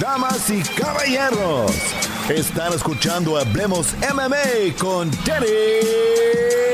Damas y caballeros, están escuchando Hablemos MMA con Danny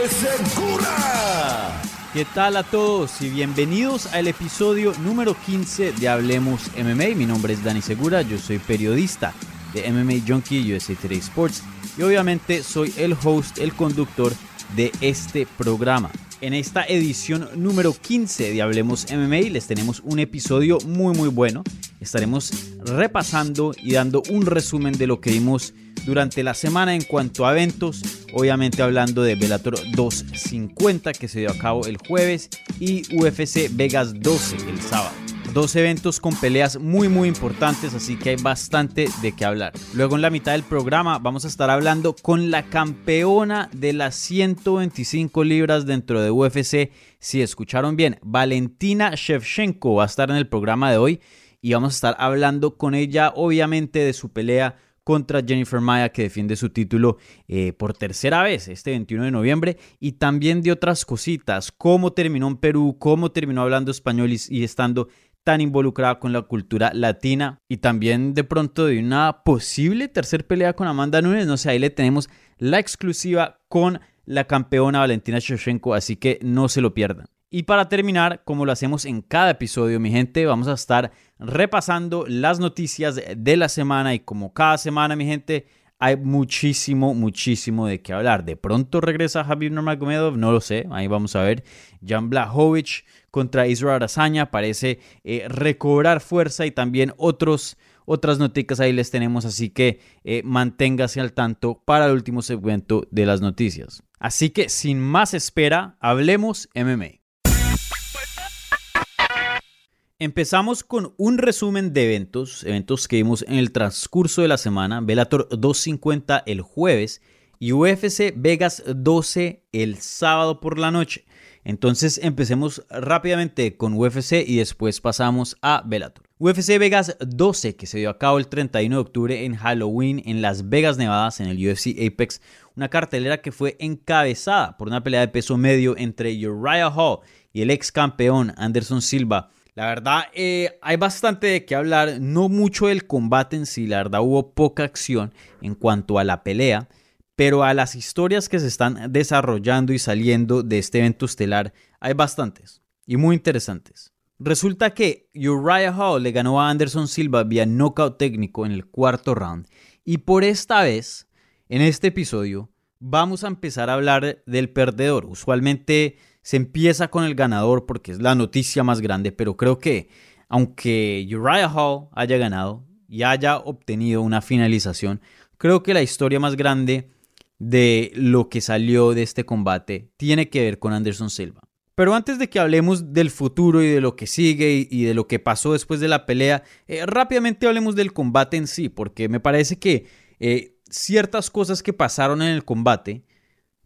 Segura. ¿Qué tal a todos y bienvenidos al episodio número 15 de Hablemos MMA? Mi nombre es Dani Segura, yo soy periodista de MMA Junkie USA Today Sports y obviamente soy el host, el conductor de este programa. En esta edición número 15 de Hablemos MMA les tenemos un episodio muy muy bueno. Estaremos repasando y dando un resumen de lo que vimos durante la semana en cuanto a eventos, obviamente hablando de Bellator 250 que se dio a cabo el jueves y UFC Vegas 12 el sábado. Dos eventos con peleas muy muy importantes, así que hay bastante de qué hablar. Luego en la mitad del programa vamos a estar hablando con la campeona de las 125 libras dentro de UFC. Si escucharon bien, Valentina Shevchenko va a estar en el programa de hoy y vamos a estar hablando con ella obviamente de su pelea contra Jennifer Maya que defiende su título eh, por tercera vez este 21 de noviembre y también de otras cositas, cómo terminó en Perú, cómo terminó hablando español y estando tan involucrada con la cultura latina y también de pronto de una posible tercer pelea con Amanda Nunes. No sé, ahí le tenemos la exclusiva con la campeona Valentina Shevchenko, así que no se lo pierdan. Y para terminar, como lo hacemos en cada episodio, mi gente, vamos a estar repasando las noticias de la semana y como cada semana, mi gente, hay muchísimo, muchísimo de qué hablar. De pronto regresa Javier Nurmagomedov, no lo sé, ahí vamos a ver. Jan Blachowicz contra Israel Arazaña parece eh, recobrar fuerza y también otros, otras noticias ahí les tenemos, así que eh, manténgase al tanto para el último segmento de las noticias. Así que sin más espera, hablemos MMA. Empezamos con un resumen de eventos, eventos que vimos en el transcurso de la semana, Velator 250 el jueves y UFC Vegas 12 el sábado por la noche. Entonces empecemos rápidamente con UFC y después pasamos a Bellator. UFC Vegas 12 que se dio a cabo el 31 de octubre en Halloween en Las Vegas, Nevada, en el UFC Apex, una cartelera que fue encabezada por una pelea de peso medio entre Uriah Hall y el ex campeón Anderson Silva la verdad, eh, hay bastante de qué hablar, no mucho del combate en sí, la verdad hubo poca acción en cuanto a la pelea, pero a las historias que se están desarrollando y saliendo de este evento estelar hay bastantes y muy interesantes. Resulta que Uriah Hall le ganó a Anderson Silva vía knockout técnico en el cuarto round y por esta vez, en este episodio, vamos a empezar a hablar del perdedor. Usualmente se empieza con el ganador porque es la noticia más grande, pero creo que aunque Uriah Hall haya ganado y haya obtenido una finalización, creo que la historia más grande de lo que salió de este combate tiene que ver con Anderson Silva. Pero antes de que hablemos del futuro y de lo que sigue y de lo que pasó después de la pelea, eh, rápidamente hablemos del combate en sí, porque me parece que eh, ciertas cosas que pasaron en el combate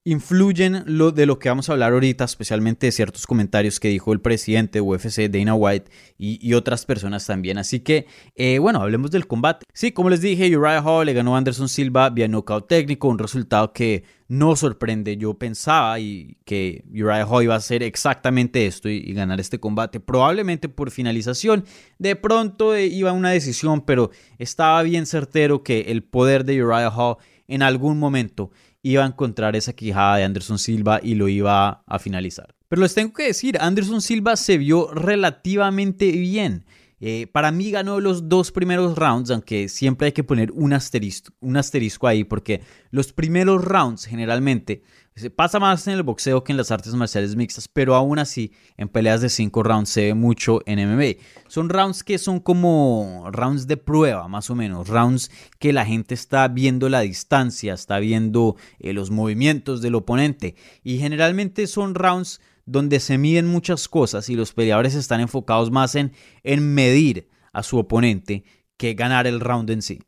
influyen lo de lo que vamos a hablar ahorita, especialmente de ciertos comentarios que dijo el presidente de UFC, Dana White, y, otras personas también. Así que, eh, bueno, hablemos del combate. Sí, como les dije, Uriah Hall le ganó a Anderson Silva vía knockout técnico, un resultado que no sorprende. Yo pensaba y que Uriah Hall iba a hacer exactamente esto y, ganar este combate, probablemente por finalización. De pronto eh, iba una decisión, pero estaba bien certero que el poder de Uriah Hall en algún momento iba a encontrar esa quijada de Anderson Silva y lo iba a finalizar. Pero les tengo que decir, Anderson Silva se vio relativamente bien. Eh, para mí ganó los dos primeros rounds, aunque siempre hay que poner un asterisco, un asterisco ahí, porque los primeros rounds generalmente se pasa más en el boxeo que en las artes marciales mixtas, pero aún así en peleas de cinco rounds se ve mucho en MMA. Son rounds que son como rounds de prueba, más o menos, rounds que la gente está viendo la distancia, está viendo eh, los movimientos del oponente y generalmente son rounds donde se miden muchas cosas y los peleadores están enfocados más en, en medir a su oponente que ganar el round en sí.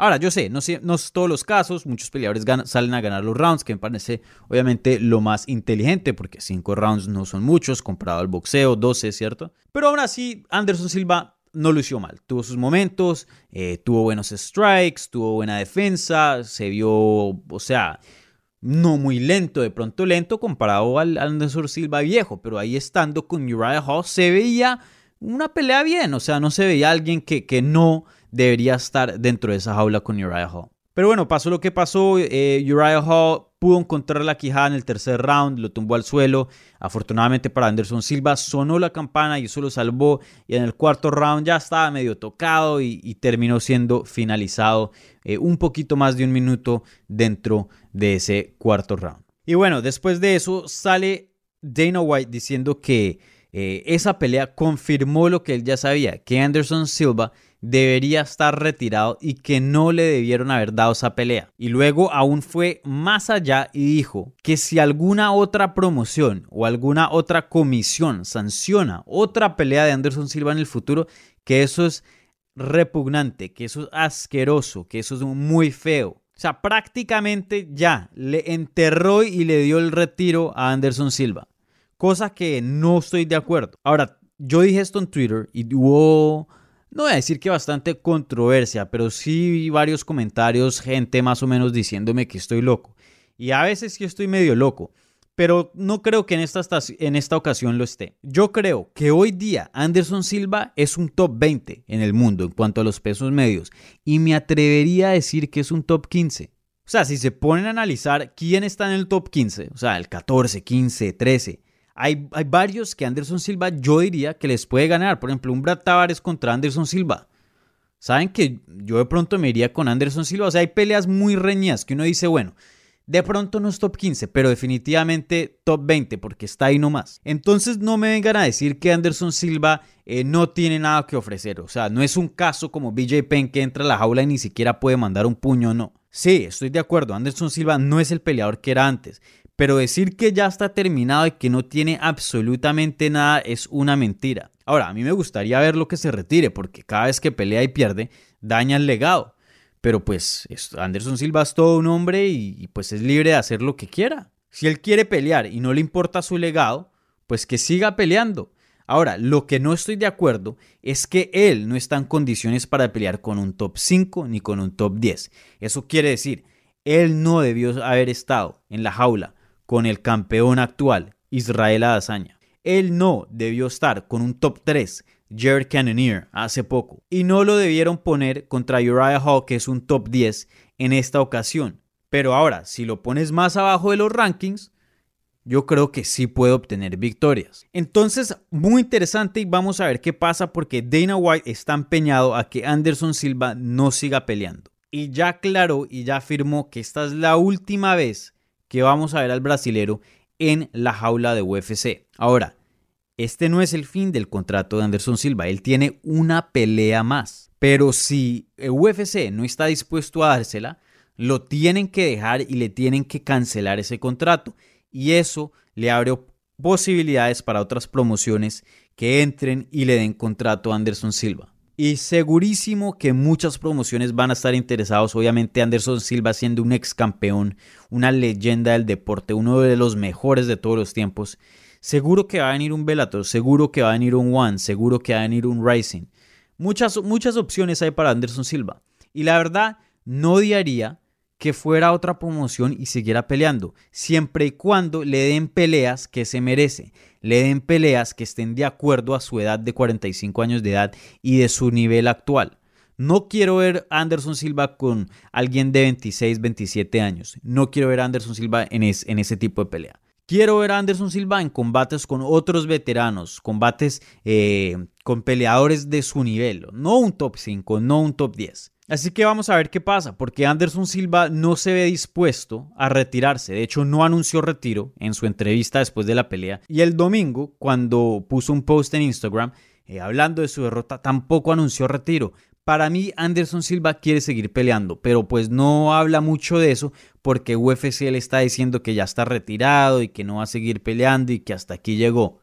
Ahora, yo sé, no, no es todos los casos, muchos peleadores salen a ganar los rounds, que me parece obviamente lo más inteligente, porque 5 rounds no son muchos, comparado al boxeo, 12, ¿cierto? Pero aún así, Anderson Silva no lució mal, tuvo sus momentos, eh, tuvo buenos strikes, tuvo buena defensa, se vio, o sea, no muy lento, de pronto lento comparado al Anderson Silva viejo, pero ahí estando con Uriah Hall se veía una pelea bien, o sea, no se veía alguien que, que no debería estar dentro de esa jaula con Uriah Hall. Pero bueno, pasó lo que pasó. Eh, Uriah Hall pudo encontrar la quijada en el tercer round, lo tumbó al suelo. Afortunadamente para Anderson Silva sonó la campana y eso lo salvó. Y en el cuarto round ya estaba medio tocado y, terminó siendo finalizado eh, un poquito más de un minuto dentro de ese cuarto round. Y bueno, después de eso sale Dana White diciendo que eh, esa pelea confirmó lo que él ya sabía, que Anderson Silva debería estar retirado y que no le debieron haber dado esa pelea. Y luego aún fue más allá y dijo que si alguna otra promoción o alguna otra comisión sanciona otra pelea de Anderson Silva en el futuro, que eso es repugnante, que eso es asqueroso, que eso es muy feo. O sea, prácticamente ya le enterró y le dio el retiro a Anderson Silva. Cosa que no estoy de acuerdo. Ahora, yo dije esto en Twitter y hubo no voy a decir que bastante controversia, pero sí varios comentarios, gente más o menos diciéndome que estoy loco. Y a veces sí estoy medio loco, pero no creo que en esta, en esta ocasión lo esté. Yo creo que hoy día Anderson Silva es un top 20 en el mundo en cuanto a los pesos medios, y me atrevería a decir que es un top 15. O sea, si se ponen a analizar quién está en el top 15, o sea, el 14, 15, 13, hay, varios que Anderson Silva yo diría que les puede ganar. Por ejemplo, un Brad Tavares contra Anderson Silva. Saben que yo de pronto me iría con Anderson Silva. O sea, hay peleas muy reñidas que uno dice, bueno, de pronto no es top 15, pero definitivamente top 20 porque está ahí nomás. Entonces no me vengan a decir que Anderson Silva eh, no tiene nada que ofrecer. O sea, no es un caso como BJ Penn que entra a la jaula y ni siquiera puede mandar un puño, no. Sí, estoy de acuerdo. Anderson Silva no es el peleador que era antes. Pero decir que ya está terminado y que no tiene absolutamente nada es una mentira. Ahora, a mí me gustaría ver lo que se retire, porque cada vez que pelea y pierde, daña el legado. Pero pues Anderson Silva es todo un hombre y, pues es libre de hacer lo que quiera. Si él quiere pelear y no le importa su legado, pues que siga peleando. Ahora, lo que no estoy de acuerdo es que él no está en condiciones para pelear con un top 5 ni con un top 10. Eso quiere decir, él no debió haber estado en la jaula con el campeón actual, Israel Adesanya. Él no debió estar con un top 3, Jared Cannonier, hace poco. Y no lo debieron poner contra Uriah Hall, que es un top 10 en esta ocasión. Pero ahora, si lo pones más abajo de los rankings, yo creo que sí puede obtener victorias. Entonces, muy interesante y vamos a ver qué pasa porque Dana White está empeñado a que Anderson Silva no siga peleando. Y ya aclaró y ya afirmó que esta es la última vez que vamos a ver al brasilero en la jaula de UFC. Ahora, este no es el fin del contrato de Anderson Silva, él tiene una pelea más. Pero si UFC no está dispuesto a dársela, lo tienen que dejar y le tienen que cancelar ese contrato. Y eso le abre posibilidades para otras promociones que entren y le den contrato a Anderson Silva. Y segurísimo que muchas promociones van a estar interesados. Obviamente Anderson Silva siendo un ex campeón, una leyenda del deporte, uno de los mejores de todos los tiempos. Seguro que va a venir un Bellator, seguro que va a venir un One, seguro que va a venir un Rising. Muchas, muchas opciones hay para Anderson Silva. Y la verdad, no odiaría que fuera otra promoción y siguiera peleando, siempre y cuando le den peleas que se merece le den peleas que estén de acuerdo a su edad de 45 años de edad y de su nivel actual. No quiero ver a Anderson Silva con alguien de 26, 27 años. No quiero ver a Anderson Silva en, en ese tipo de pelea. Quiero ver a Anderson Silva en combates con otros veteranos, combates eh, con peleadores de su nivel, no un top 5, no un top 10. Así que vamos a ver qué pasa, porque Anderson Silva no se ve dispuesto a retirarse. De hecho, no anunció retiro en su entrevista después de la pelea. Y el domingo, cuando puso un post en Instagram eh, hablando de su derrota, tampoco anunció retiro. Para mí, Anderson Silva quiere seguir peleando, pero pues no habla mucho de eso porque UFC le está diciendo que ya está retirado y que no va a seguir peleando y que hasta aquí llegó.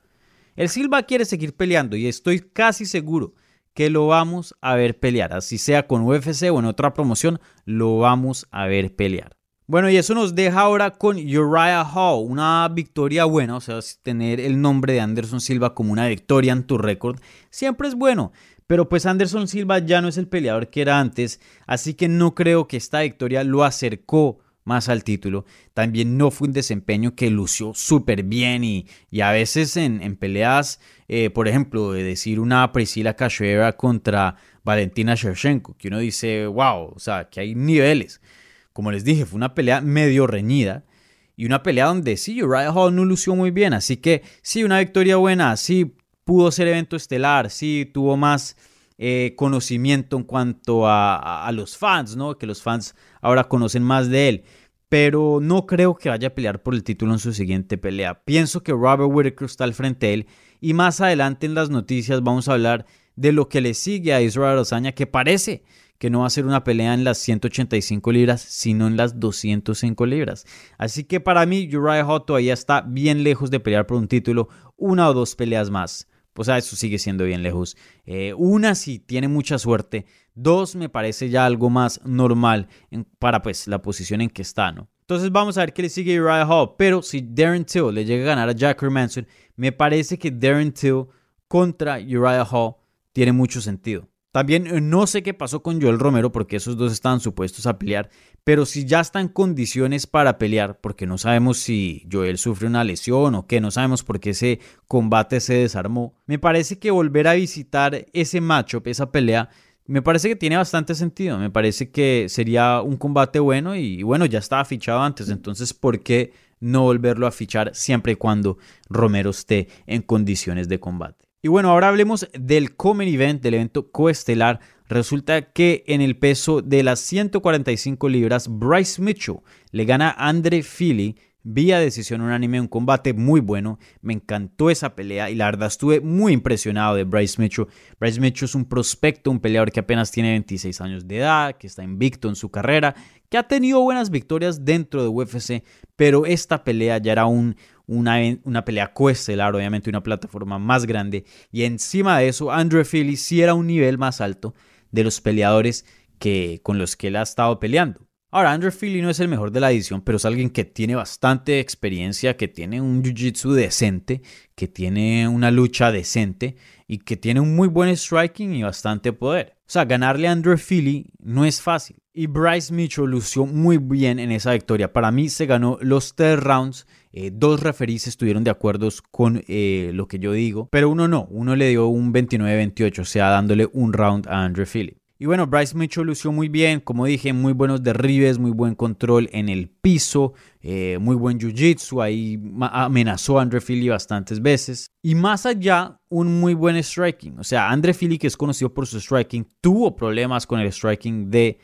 El Silva quiere seguir peleando y estoy casi seguro que lo vamos a ver pelear, así sea con UFC o en otra promoción, lo vamos a ver pelear. Bueno, y eso nos deja ahora con Uriah Hall, una victoria buena, o sea, tener el nombre de Anderson Silva como una victoria en tu récord siempre es bueno, pero pues Anderson Silva ya no es el peleador que era antes, así que no creo que esta victoria lo acercó más al título. También no fue un desempeño que lució súper bien y, a veces en, peleas, eh, por ejemplo, de decir una Priscila Cachoeira contra Valentina Shevchenko, que uno dice, wow, o sea, que hay niveles. Como les dije, fue una pelea medio reñida y una pelea donde sí, Uriah Hall no lució muy bien. Así que sí, una victoria buena, sí pudo ser evento estelar, sí tuvo más eh, conocimiento en cuanto a, los fans, ¿no? Que los fans ahora conocen más de él. Pero no creo que vaya a pelear por el título en su siguiente pelea. Pienso que Robert Whittaker está al frente de él. Y más adelante en las noticias vamos a hablar de lo que le sigue a Israel Osaña, que parece que no va a ser una pelea en las 185 libras, sino en las 205 libras. Así que para mí, Uriah Hall todavía está bien lejos de pelear por un título, una o dos peleas más. Pues a eso sigue siendo bien lejos. Eh, una si tiene mucha suerte, dos me parece ya algo más normal para pues la posición en que está, ¿no? Entonces vamos a ver qué le sigue Uriah Hall. Pero si Darren Till le llega a ganar a Jack Manson, me parece que Darren Till contra Uriah Hall tiene mucho sentido. También eh, no sé qué pasó con Joel Romero porque esos dos estaban supuestos a pelear, pero si ya está en condiciones para pelear, porque no sabemos si Joel sufre una lesión o qué, no sabemos por qué ese combate se desarmó, me parece que volver a visitar ese matchup, esa pelea, me parece que tiene bastante sentido, me parece que sería un combate bueno y bueno, ya estaba fichado antes, entonces ¿por qué no volverlo a fichar siempre y cuando Romero esté en condiciones de combate? Y bueno, ahora hablemos del Common Event, del evento coestelar. Resulta que en el peso de las 145 libras, Bryce Mitchell le gana a Andre Philly vía decisión unánime, un combate muy bueno. Me encantó esa pelea y la verdad estuve muy impresionado de Bryce Mitchell. Bryce Mitchell es un prospecto, un peleador que apenas tiene 26 años de edad, que está invicto en su carrera, que ha tenido buenas victorias dentro de UFC, pero esta pelea ya era un, una, una pelea coestelar, obviamente una plataforma más grande. Y encima de eso, Andrew Philly sí era un nivel más alto de los peleadores que, con los que él ha estado peleando. Ahora, Andrew Philly no es el mejor de la edición, pero es alguien que tiene bastante experiencia, que tiene un jiu-jitsu decente, que tiene una lucha decente y que tiene un muy buen striking y bastante poder. O sea, ganarle a Andrew Philly no es fácil. Y Bryce Mitchell lució muy bien en esa victoria. Para mí se ganó los tres rounds eh, dos referees estuvieron de acuerdo con eh, lo que yo digo, pero uno no, uno le dio un 29-28, o sea, dándole un round a Andrew Philly. Y bueno, Bryce Mitchell lució muy bien, como dije, muy buenos derribes, muy buen control en el piso, eh, muy buen jiu-jitsu, ahí amenazó a Andre Philly bastantes veces. Y más allá, un muy buen striking. O sea, Andre Philly, que es conocido por su striking, tuvo problemas con el striking de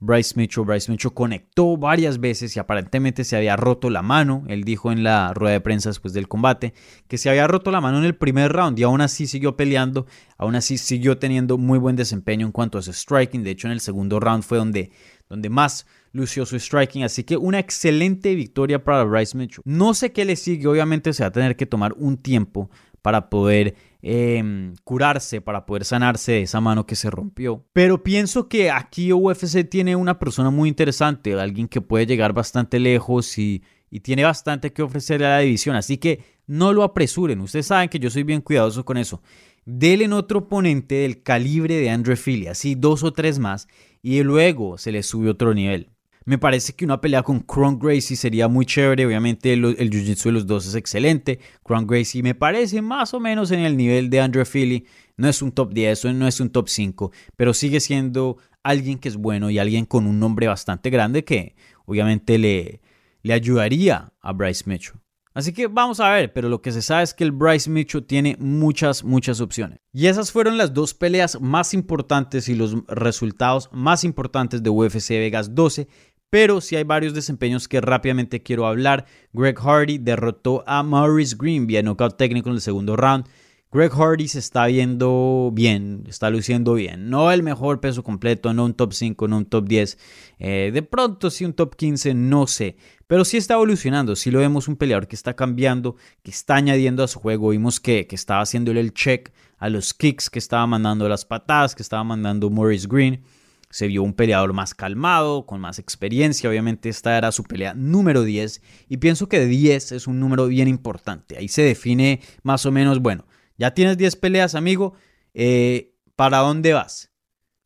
Bryce Mitchell. Bryce Mitchell conectó varias veces y aparentemente se había roto la mano. Él dijo en la rueda de prensa después del combate que se había roto la mano en el primer round y aún así siguió peleando. Aún así siguió teniendo muy buen desempeño en cuanto a su striking. De hecho, en el segundo round fue donde, donde más lució su striking. Así que una excelente victoria para Bryce Mitchell. No sé qué le sigue. Obviamente se va a tener que tomar un tiempo para poder Em, curarse, para poder sanarse de esa mano que se rompió. Pero pienso que aquí UFC tiene una persona muy interesante, alguien que puede llegar bastante lejos y, tiene bastante que ofrecerle a la división. Así que no lo apresuren. Ustedes saben que yo soy bien cuidadoso con eso. Denle en otro oponente del calibre de Andrew Philly, así dos o tres más, y luego se le sube otro nivel. Me parece que una pelea con Kron Gracie sería muy chévere. Obviamente el, jiu-jitsu de los dos es excelente. Kron Gracie me parece más o menos en el nivel de Andrew Philly. No es un top 10, no es un top 5, pero sigue siendo alguien que es bueno y alguien con un nombre bastante grande que obviamente le, le ayudaría a Bryce Mitchell. Así que vamos a ver, pero lo que se sabe es que el Bryce Mitchell tiene muchas, muchas opciones. Y esas fueron las dos peleas más importantes y los resultados más importantes de UFC Vegas 12 pero sí hay varios desempeños que rápidamente quiero hablar. Greg Hardy derrotó a Maurice Green vía knockout técnico en el segundo round. Greg Hardy se está viendo bien, está luciendo bien. No el mejor peso completo, no un top 5, no un top 10. Eh, de pronto sí un top 15, no sé. Pero sí está evolucionando, sí lo vemos un peleador que está cambiando, que está añadiendo a su juego. Vimos que, que estaba haciéndole el check a los kicks, que estaba mandando las patadas, que estaba mandando Maurice Green. Se vio un peleador más calmado, con más experiencia. Obviamente esta era su pelea número 10 y pienso que 10 es un número bien importante. Ahí se define más o menos, bueno, ya tienes 10 peleas, amigo. Eh, ¿Para dónde vas?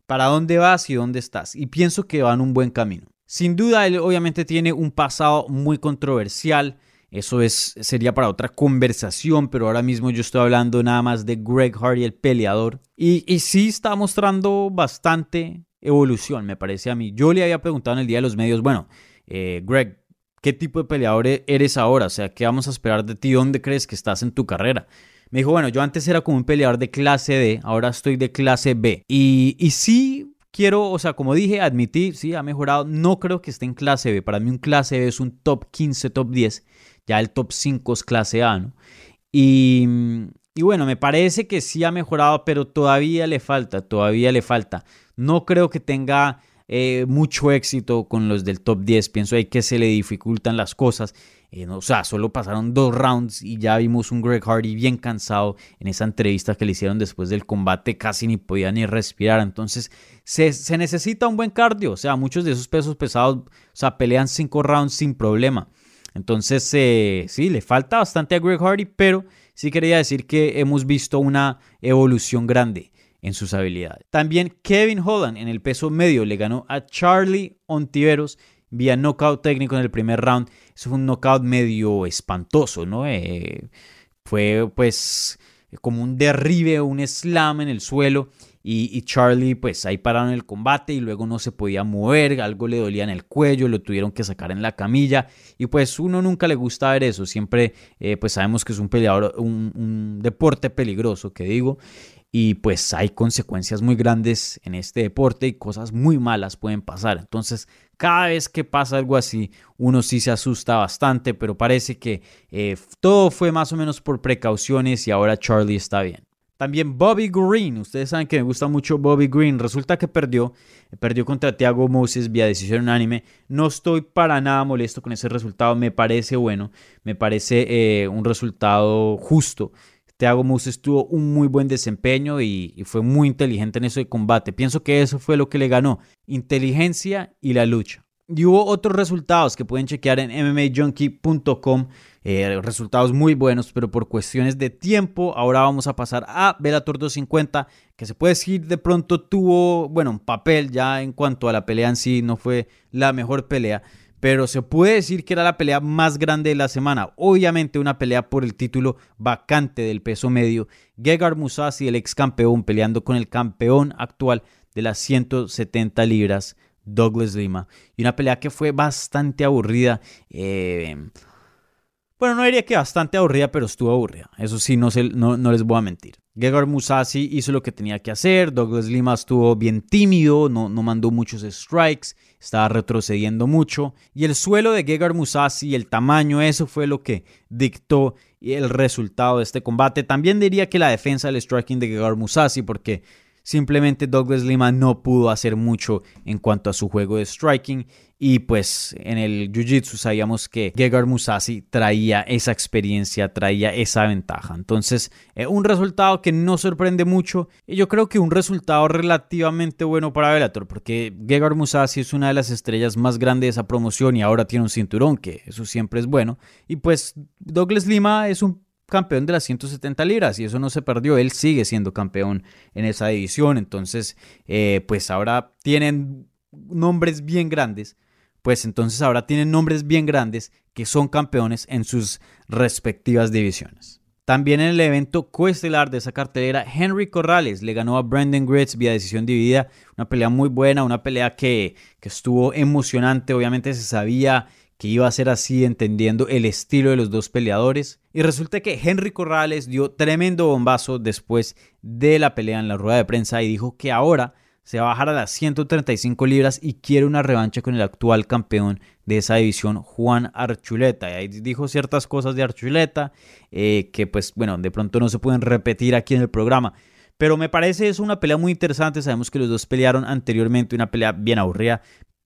¿Para dónde vas y dónde estás? Y pienso que va en un buen camino. Sin duda, él obviamente tiene un pasado muy controversial. Eso es, sería para otra conversación, pero ahora mismo yo estoy hablando nada más de Greg Hardy, el peleador. Y, y sí está mostrando bastante evolución, me parece a mí. Yo le había preguntado en el día de los medios, bueno, eh, Greg, ¿qué tipo de peleador e-, eres ahora? O sea, ¿qué vamos a esperar de ti? ¿Dónde crees que estás en tu carrera? Me dijo, bueno, yo antes era como un peleador de clase D, ahora estoy de clase B. Y, y sí quiero, o sea, como dije, admitir, sí, ha mejorado. No creo que esté en clase B. Para mí un clase B es un top 15, top 10. Ya el top 5 es clase A, ¿no? Y, y bueno, me parece que sí ha mejorado, pero todavía le falta, todavía le falta. No creo que tenga eh, mucho éxito con los del top 10. Pienso ahí que se le dificultan las cosas. Eh, o sea, solo pasaron dos rounds y ya vimos un Greg Hardy bien cansado en esa entrevista que le hicieron después del combate, casi ni podía ni respirar. Entonces, se, necesita un buen cardio. O sea, muchos de esos pesos pesados, o sea, pelean cinco rounds sin problema. Entonces, eh, sí, le falta bastante a Greg Hardy, pero sí quería decir que hemos visto una evolución grande en sus habilidades. También Kevin Holland en el peso medio le ganó a Charlie Ontiveros vía knockout técnico en el primer round. Eso fue un knockout medio espantoso, ¿no? Eh, fue pues como un derribe, un slam en el suelo. Y, Charlie, pues ahí pararon el combate y luego no se podía mover, algo le dolía en el cuello, lo tuvieron que sacar en la camilla. Y pues uno nunca le gusta ver eso, siempre eh, pues sabemos que es un peleador, un, un deporte peligroso, que digo y pues hay consecuencias muy grandes en este deporte y cosas muy malas pueden pasar. Entonces, cada vez que pasa algo así, uno sí se asusta bastante, pero parece que eh, todo fue más o menos por precauciones y ahora Charlie está bien. También Bobby Green, ustedes saben que me gusta mucho Bobby Green, resulta que perdió, perdió contra Thiago Moses vía decisión unánime. No estoy para nada molesto con ese resultado, me parece bueno, me parece eh, un resultado justo. Thiago Moses tuvo un muy buen desempeño y, fue muy inteligente en eso de combate. Pienso que eso fue lo que le ganó, inteligencia y la lucha. Y hubo otros resultados que pueden chequear en mmajunkie.com, eh, resultados muy buenos, pero por cuestiones de tiempo, ahora vamos a pasar a Bellator 250, que se puede decir de pronto tuvo, bueno, un papel ya en cuanto a la pelea en sí, no fue la mejor pelea, pero se puede decir que era la pelea más grande de la semana. Obviamente una pelea por el título vacante del peso medio. Gegard Musasi, el ex campeón, peleando con el campeón actual de las 170 libras, Douglas Lima. Y una pelea que fue bastante aburrida. Eh, bueno, no diría que bastante aburrida, pero estuvo aburrida. Eso sí, no, les voy a mentir. Gegard Musasi hizo lo que tenía que hacer. Douglas Lima estuvo bien tímido, no, no mandó muchos strikes, estaba retrocediendo mucho. Y el suelo de Gegard Musasi, el tamaño, eso fue lo que dictó el resultado de este combate. También diría que la defensa del striking de Gegard Musasi, porque Simplemente Douglas Lima no pudo hacer mucho en cuanto a su juego de striking y pues en el Jiu-Jitsu sabíamos que Gegard Musasi traía esa experiencia, traía esa ventaja. Entonces, eh, un resultado que no sorprende mucho y yo creo que un resultado relativamente bueno para Bellator porque Gegard Musasi es una de las estrellas más grandes de esa promoción y ahora tiene un cinturón, que eso siempre es bueno. Y pues Douglas Lima es un campeón de las 170 libras y eso no se perdió, él sigue siendo campeón en esa división, entonces eh, pues ahora tienen nombres bien grandes, pues entonces ahora tienen nombres bien grandes que son campeones en sus respectivas divisiones. También en el evento coestelar de esa cartelera, Henry Corrales le ganó a Brandon Gritz vía decisión dividida. Una pelea muy buena, una pelea que, que estuvo emocionante. Obviamente se sabía que iba a ser así entendiendo el estilo de los dos peleadores. Y resulta que Henry Corrales dio tremendo bombazo después de la pelea en la rueda de prensa y dijo que ahora se va a bajar a las 135 libras y quiere una revancha con el actual campeón de esa división, Juan Archuleta. Y ahí dijo ciertas cosas de Archuleta eh, que pues bueno, de pronto no se pueden repetir aquí en el programa. Pero me parece es una pelea muy interesante. Sabemos que los dos pelearon anteriormente, una pelea bien aburrida.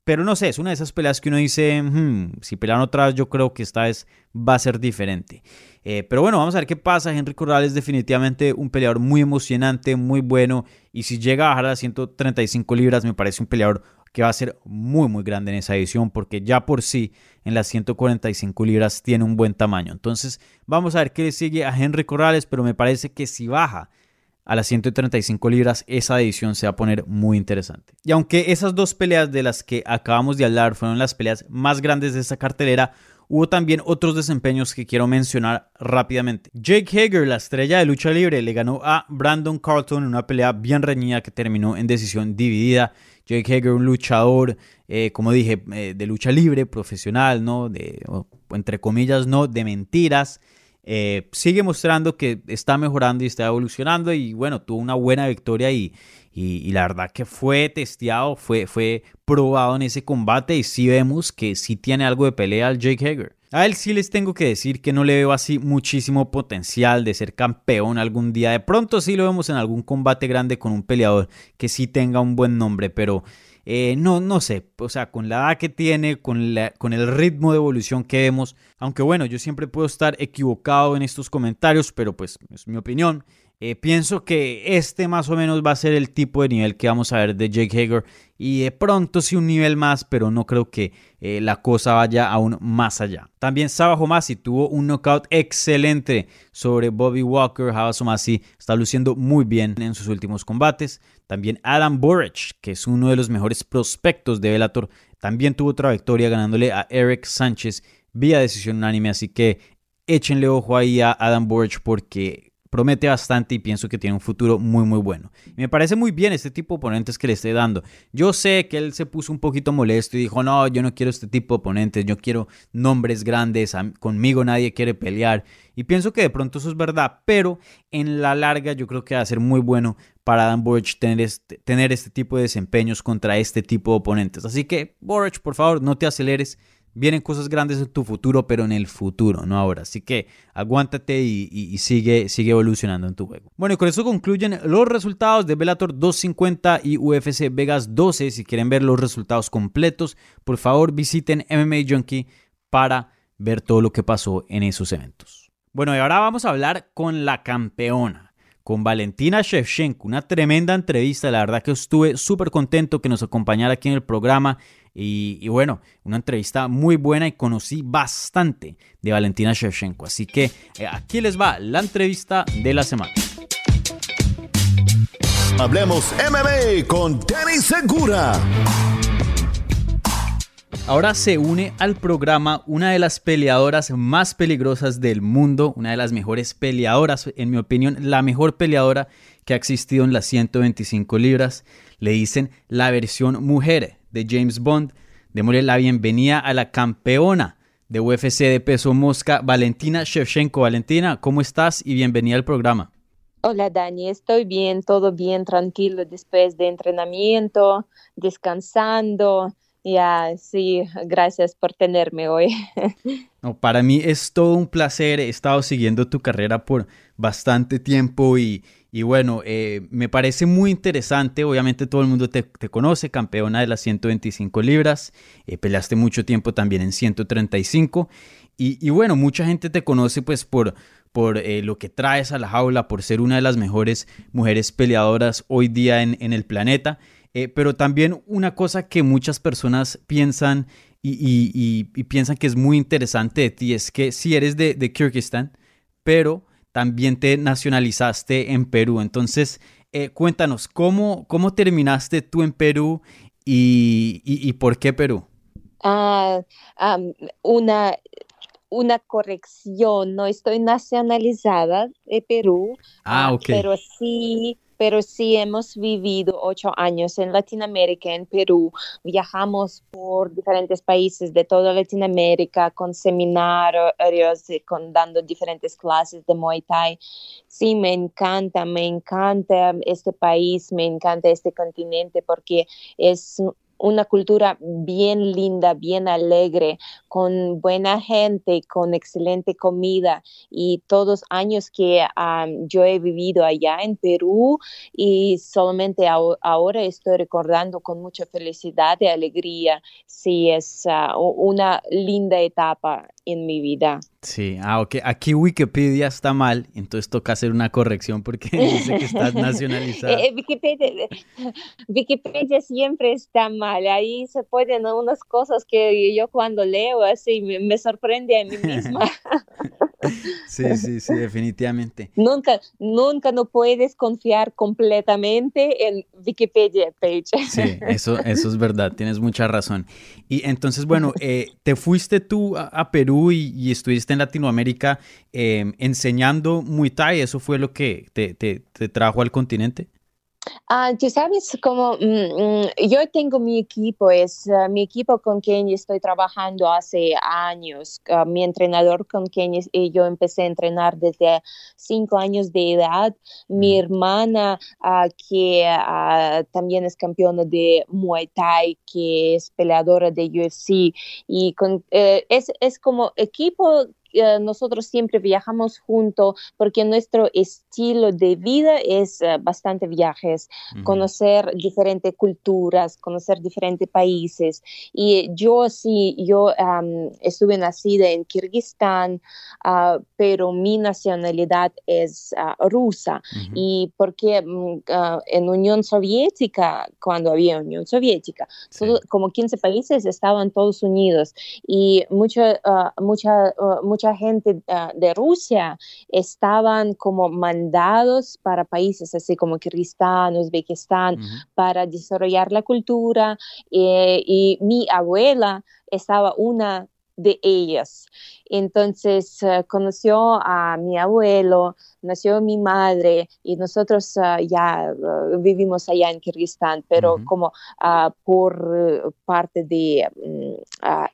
Pero no sé, es una de esas peleas que uno dice, hmm, si pelean otra vez, yo creo que esta vez va a ser diferente. Eh, pero bueno, vamos a ver qué pasa. Henry Corral es definitivamente un peleador muy emocionante, muy bueno. Y si llega a bajar a las 135 libras, me parece un peleador que va a ser muy, muy grande en esa edición, porque ya por sí en las 145 libras tiene un buen tamaño. Entonces, vamos a ver qué le sigue a Henry Corrales, pero me parece que si baja a las 135 libras, esa edición se va a poner muy interesante. Y aunque esas dos peleas de las que acabamos de hablar fueron las peleas más grandes de esta cartelera, hubo también otros desempeños que quiero mencionar rápidamente. Jake Hager, la estrella de lucha libre, le ganó a Brandon Carlton en una pelea bien reñida que terminó en decisión dividida. Jake Hager, un luchador, eh, como dije, eh, de lucha libre, profesional, ¿no? De, entre comillas, no, de mentiras. Eh, sigue mostrando que está mejorando y está evolucionando y bueno, tuvo una buena victoria y, y, la verdad que fue testeado, fue, fue probado en ese combate y sí vemos que sí tiene algo de pelea al Jake Hager. A él sí les tengo que decir que no le veo así muchísimo potencial de ser campeón algún día. De pronto sí lo vemos en algún combate grande con un peleador que sí tenga un buen nombre, pero eh, no, no sé, o sea, con la edad que tiene, con, la, con el ritmo de evolución que vemos, aunque bueno, yo siempre puedo estar equivocado en estos comentarios, pero pues es mi opinión. Eh, pienso que este más o menos va a ser el tipo de nivel que vamos a ver de Jake Hager y de pronto sí un nivel más, pero no creo que eh, la cosa vaya aún más allá. También Saba Homasi tuvo un knockout excelente sobre Bobby Walker. Saba Homasi está luciendo muy bien en sus últimos combates. También Adam Boric, que es uno de los mejores prospectos de Bellator, también tuvo otra victoria ganándole a Eric Sánchez vía decisión unánime. Así que échenle ojo ahí a Adam Boric porque promete bastante y pienso que tiene un futuro muy muy bueno. me parece muy bien este tipo de oponentes que le esté dando. Yo sé que él se puso un poquito molesto y dijo, no, yo no quiero este tipo de oponentes, yo quiero nombres grandes, conmigo nadie quiere pelear. Y pienso que de pronto eso es verdad, pero en la larga yo creo que va a ser muy bueno para Dan Borch tener este, tener este tipo de desempeños contra este tipo de oponentes. Así que, Borch, por favor, no te aceleres Vienen cosas grandes en tu futuro, pero en el futuro, no ahora. Así que aguántate y, sigue, sigue evolucionando en tu juego. Bueno, y con eso concluyen los resultados de Bellator 250 y UFC Vegas 12. Si quieren ver los resultados completos, por favor visiten MMA Junkie para ver todo lo que pasó en esos eventos. Bueno, y ahora vamos a hablar con la campeona con Valentina Shevchenko. Una tremenda entrevista, la verdad que estuve súper contento que nos acompañara aquí en el programa. Y, bueno, una entrevista muy buena y conocí bastante de Valentina Shevchenko. Así que eh, aquí les va la entrevista de la semana. Hablemos MMA con Danny Segura. Ahora se une al programa una de las peleadoras más peligrosas del mundo, una de las mejores peleadoras, en mi opinión, la mejor peleadora que ha existido en las 125 libras. Le dicen la versión mujer de James Bond. Démosle la bienvenida a la campeona de UFC de peso mosca, Valentina Shevchenko. Valentina, ¿cómo estás? Y bienvenida al programa. Hola Dani, estoy bien, todo bien, tranquilo después de entrenamiento, descansando ya, sí, gracias por tenerme hoy. No, para mí es todo un placer. He estado siguiendo tu carrera por bastante tiempo y, bueno, eh, me parece muy interesante. Obviamente todo el mundo te, conoce, campeona de las 125 libras. Eh, peleaste mucho tiempo también en 135. Y, bueno, mucha gente te conoce pues por, por eh, lo que traes a la jaula, por ser una de las mejores mujeres peleadoras hoy día en, el planeta. Eh, pero también una cosa que muchas personas piensan y, piensan que es muy interesante de ti es que si eres de, de Kirguistán, pero también te nacionalizaste en Perú. Entonces, eh, cuéntanos, ¿cómo, ¿cómo terminaste tú en Perú y, por qué Perú? Ah, una, una corrección, no estoy nacionalizada de Perú, ah, ah pero sí pero sí hemos vivido ocho años en Latinoamérica, en Perú. Viajamos por diferentes países de toda Latinoamérica con seminarios, con dando diferentes clases de Muay Thai. Sí, me encanta, me encanta este país, me encanta este continente porque es una cultura bien linda, bien alegre, con buena gente, con excelente comida y todos años que yo he vivido allá en Perú y solamente ahora estoy recordando con mucha felicidad y alegría. Sí, es ah, una linda etapa en mi vida. Sí, ah, ok. Aquí Wikipedia está mal, entonces toca hacer una corrección porque dice que estás nacionalizada. Eh, Wikipedia, siempre está mal. Ahí se pueden unas cosas que yo cuando leo así me, sorprende a mí misma. sí, sí, sí, definitivamente. Nunca, nunca no puedes confiar completamente en Wikipedia page. Sí, eso, eso es verdad, tienes mucha razón. Y entonces, bueno, eh, te fuiste tú a, Perú y, estuviste en Latinoamérica em, enseñando Muay Thai, ¿eso fue lo que te, te, te trajo al continente? Ah, tú sabes, como mm, mm, yo tengo mi equipo, es ah, mi equipo con quien estoy trabajando hace años, ah, mi entrenador con quien yo empecé a entrenar desde cinco años de edad, mi hermana que también es campeona de Muay Thai, que es peleadora de UFC, y con, eh, es, es como equipo eh, nosotros siempre viajamos juntos porque nuestro estilo de vida es eh, bastante viajes, conocer diferentes culturas, conocer diferentes países. Y yo sí, yo estuve nacida en Kirguistán, ah, pero mi nacionalidad es ah, rusa. Y porque mm, ah, en Unión Soviética, cuando había Unión Soviética, como 15 países estaban todos unidos y mucha, mucha, mucha gente ah, de Rusia estaban como mandados para países así como Kirguistán, Uzbekistán, para desarrollar la cultura. Eh, y mi abuela estaba una de ellas. Entonces eh, conoció a mi abuelo, nació mi madre y nosotros ah, ya ah, vivimos allá en Kirguistán, pero como ah, por parte de mm,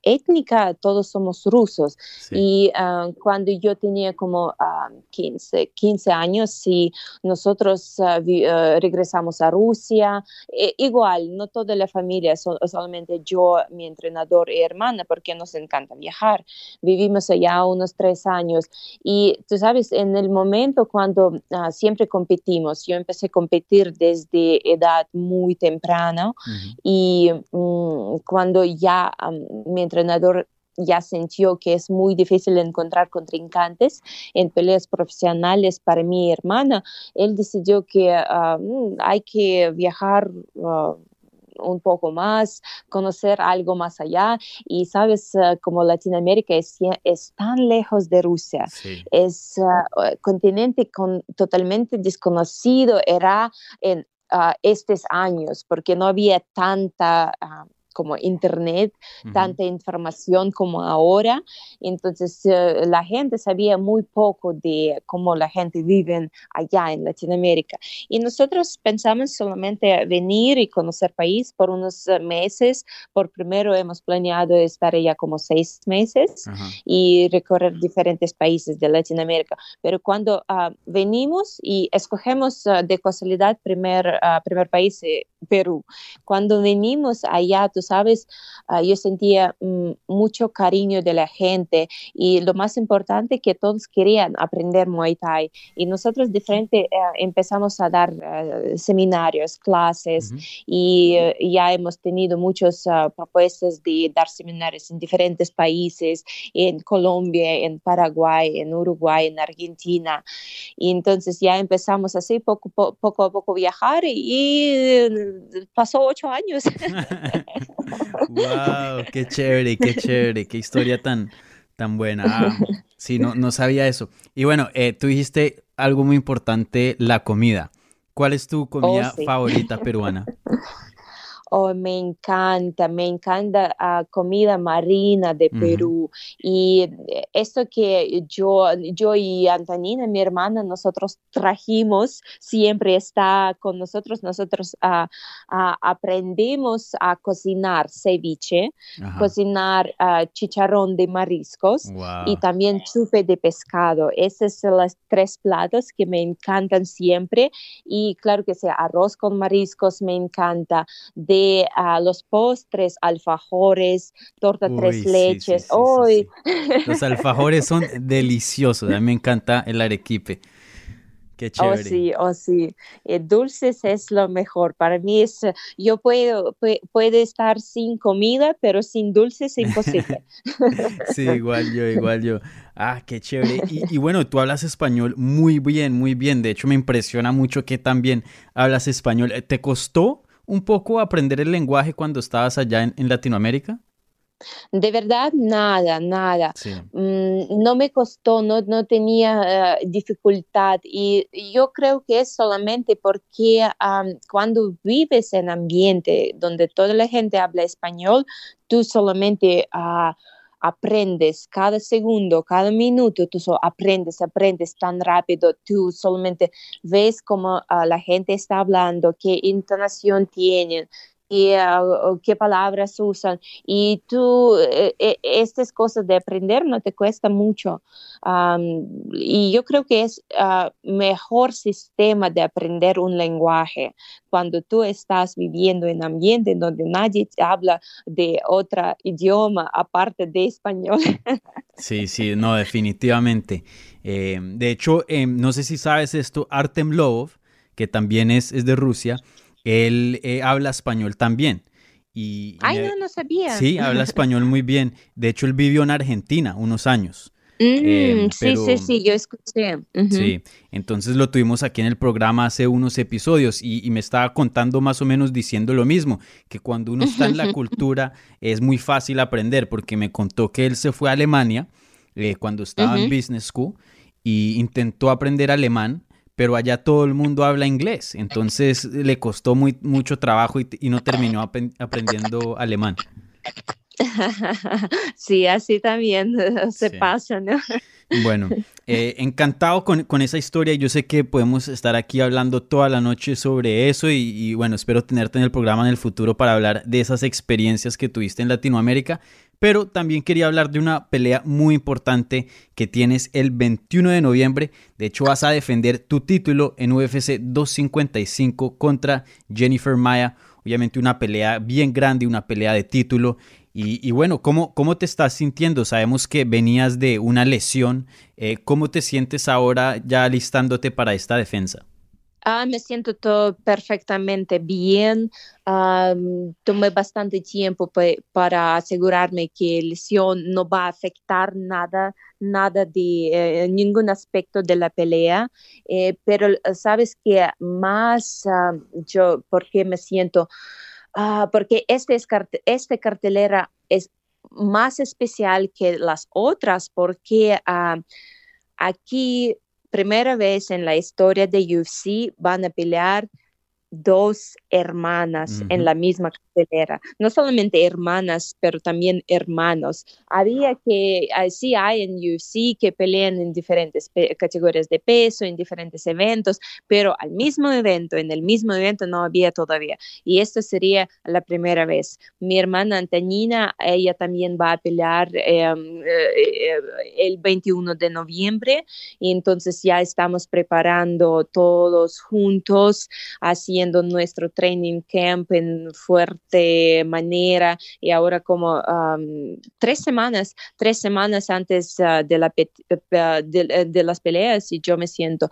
étnica todos somos rusos. Y cuando yo tenía como 15, 15 años, sí, nosotros regresamos a Rusia, e, igual, no toda la familia, solamente yo, mi entrenador y hermana, porque nos encanta viajar. Vivimos allá unos tres años y tú sabes, en el momento cuando ah, siempre competimos. Yo empecé a competir desde edad muy temprana y mm, cuando ya mi entrenador ya sintió que es muy difícil encontrar contrincantes en peleas profesionales para mi hermana, él decidió que mm, hay que viajar ah, un poco más, conocer algo más allá. Y sabes, eh, como Latinoamérica es, es, tan lejos de Rusia, es un eh, continente con, totalmente desconocido, era en ah, estos años, porque no había tanta... Ah, como internet, tanta información como ahora. Entonces eh, la gente sabía muy poco de cómo la gente vive allá en Latinoamérica. Y nosotros pensamos solamente venir y conocer país por unos eh, meses. Por primero hemos planeado estar allá como seis meses y recorrer diferentes países de Latinoamérica. Pero cuando ah, venimos y escogemos ah, de casualidad primer, ah, primer país, eh, Perú, cuando venimos allá, tú sabes, ah, yo sentía mm, mucho cariño de la gente y lo más importante que todos querían aprender Muay Thai. Y nosotros de frente eh, empezamos a dar eh, seminarios, clases y eh, ya hemos tenido muchas ah, propuestas de dar seminarios en diferentes países, en Colombia, en Paraguay, en Uruguay, en Argentina. Y entonces ya empezamos así poco, poco a poco viajar y pasó ocho años. wow, qué chévere, qué chévere, qué historia tan, tan buena. Ah, sí, no, no sabía eso. Y bueno, eh, tú dijiste algo muy importante, la comida. ¿Cuál es tu comida oh, favorita peruana? Oh, me encanta, me encanta uh, comida marina de Perú. Y esto que yo, yo y Antonina, mi hermana, nosotros trajimos, siempre está con nosotros. Nosotros uh, aprendimos a cocinar ceviche, cocinar chicharrón de mariscos y también chupe de pescado. Esos son los tres platos que me encantan siempre. Y claro que sea arroz con mariscos, me encanta. De uh, los postres, alfajores, torta tres leches. Hoy. los alfajores son deliciosos. A mí me encanta el arequipe. Qué Oh, sí, oh, sí. Eh, dulces es lo mejor. Para mí es, yo puedo, puede estar sin comida, pero sin dulces es imposible. sí, igual yo, igual yo. Ah, qué chévere. Y, y, bueno, tú hablas español muy bien, muy bien. De hecho, me impresiona mucho que también hablas español. ¿Te costó un poco aprender el lenguaje cuando estabas allá en Latinoamérica? De verdad, nada, nada. Mm, no me costó, no, no tenía eh, dificultad y yo creo que es solamente porque cuando vives en ambiente donde toda la gente habla español, tú solamente... Ah, aprendes cada segundo, cada minuto, tú aprendes, aprendes tan rápido, tú solamente ves cómo ah, la gente está hablando, qué intonación tienen, uh, qué palabras usan. Y tú, eh, eh, estas cosas de aprender no te cuesta mucho. y yo creo que es uh, mejor sistema de aprender un lenguaje cuando tú estás viviendo en ambiente donde nadie habla de otro idioma aparte de español. Sí, sí, no, definitivamente. Eh, de hecho, em, no sé si sabes esto, Artem Lov, que también es, es de Rusia, él eh, habla español también. Y, Ay, no, no sabía. Sí, habla español muy bien. De hecho, él vivió en Argentina unos años. Mm, em, sí, sí, sí, yo escuché. Sí, entonces lo tuvimos aquí en el programa hace unos episodios y, me estaba contando más o menos diciendo lo mismo, que cuando uno está en la cultura es muy fácil aprender, porque me contó que él se fue a Alemania eh, cuando estaba en Business School y intentó aprender alemán pero allá todo el mundo habla inglés, entonces le costó muy, mucho trabajo y, no terminó aprendiendo alemán. Sí, así también se pasa, ¿no? Bueno, eh, encantado con, con, esa historia. Yo sé que podemos estar aquí hablando toda la noche sobre eso y, y, bueno, espero tenerte en el programa en el futuro para hablar de esas experiencias que tuviste en Latinoamérica. Pero también quería hablar de una pelea muy importante que tienes el 21 de noviembre. De hecho, vas a defender tu título en UFC 255 contra Jennifer Maya. Obviamente una pelea bien grande, una pelea de título. Y, bueno, ¿cómo, ¿cómo te estás sintiendo? Sabemos que venías de una lesión. Eh, ¿Cómo te sientes ahora ya listándote para esta defensa? Ah, me siento todo perfectamente bien. tomé bastante tiempo para asegurarme que la lesión no va a afectar nada, nada de eh, ningún aspecto de la pelea. Eh, pero sabes que más yo, porque me siento, ah, porque este, es este cartelera es más especial que las otras porque ah, aquí primera vez en la historia de UFC van a pelear dos hermanas en la misma cartelera. No solamente hermanas, pero también hermanos. Había que, así hay en UFC que pelean en diferentes categorías de peso, en diferentes eventos, pero al mismo evento, en el mismo evento no había todavía. Y esto sería la primera vez. Mi hermana Antonina, ella también va a pelear em, eh, el 21 de noviembre y entonces ya estamos preparando todos juntos, haciendo nuestro training camp en fuerte manera y ahora como tres semanas, tres semanas antes ah, de, la, ah, de, las peleas y yo me siento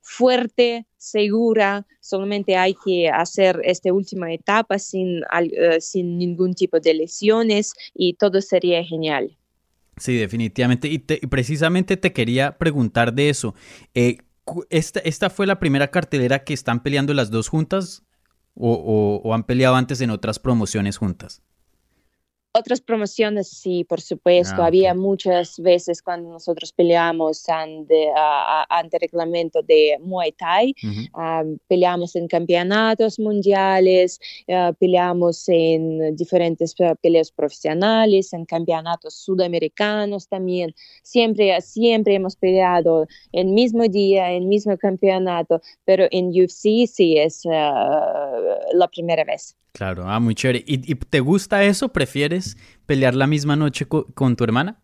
fuerte, segura, solamente hay que hacer esta última etapa sin, eh, sin ningún tipo de lesiones y todo sería genial. Sí, definitivamente. Y, precisamente te quería preguntar de eso. Eh, esta, ¿Esta fue la primera cartelera que están peleando las dos juntas? ¿O, han peleado antes en otras promociones juntas? Otras promociones, sí, por supuesto. Ah, Había muchas veces cuando nosotros peleamos ante, ah, ante reglamento de Muay Thai, ah, peleamos en campeonatos mundiales, ah, peleamos en diferentes ah, peleas profesionales, en campeonatos sudamericanos también. Siempre, siempre hemos peleado el mismo día, el mismo campeonato, pero en UFC sí es ah, la primera vez. Claro, ah, muy chévere. ¿Y, y te gusta eso? ¿Prefieres pelear la misma noche co- con tu hermana?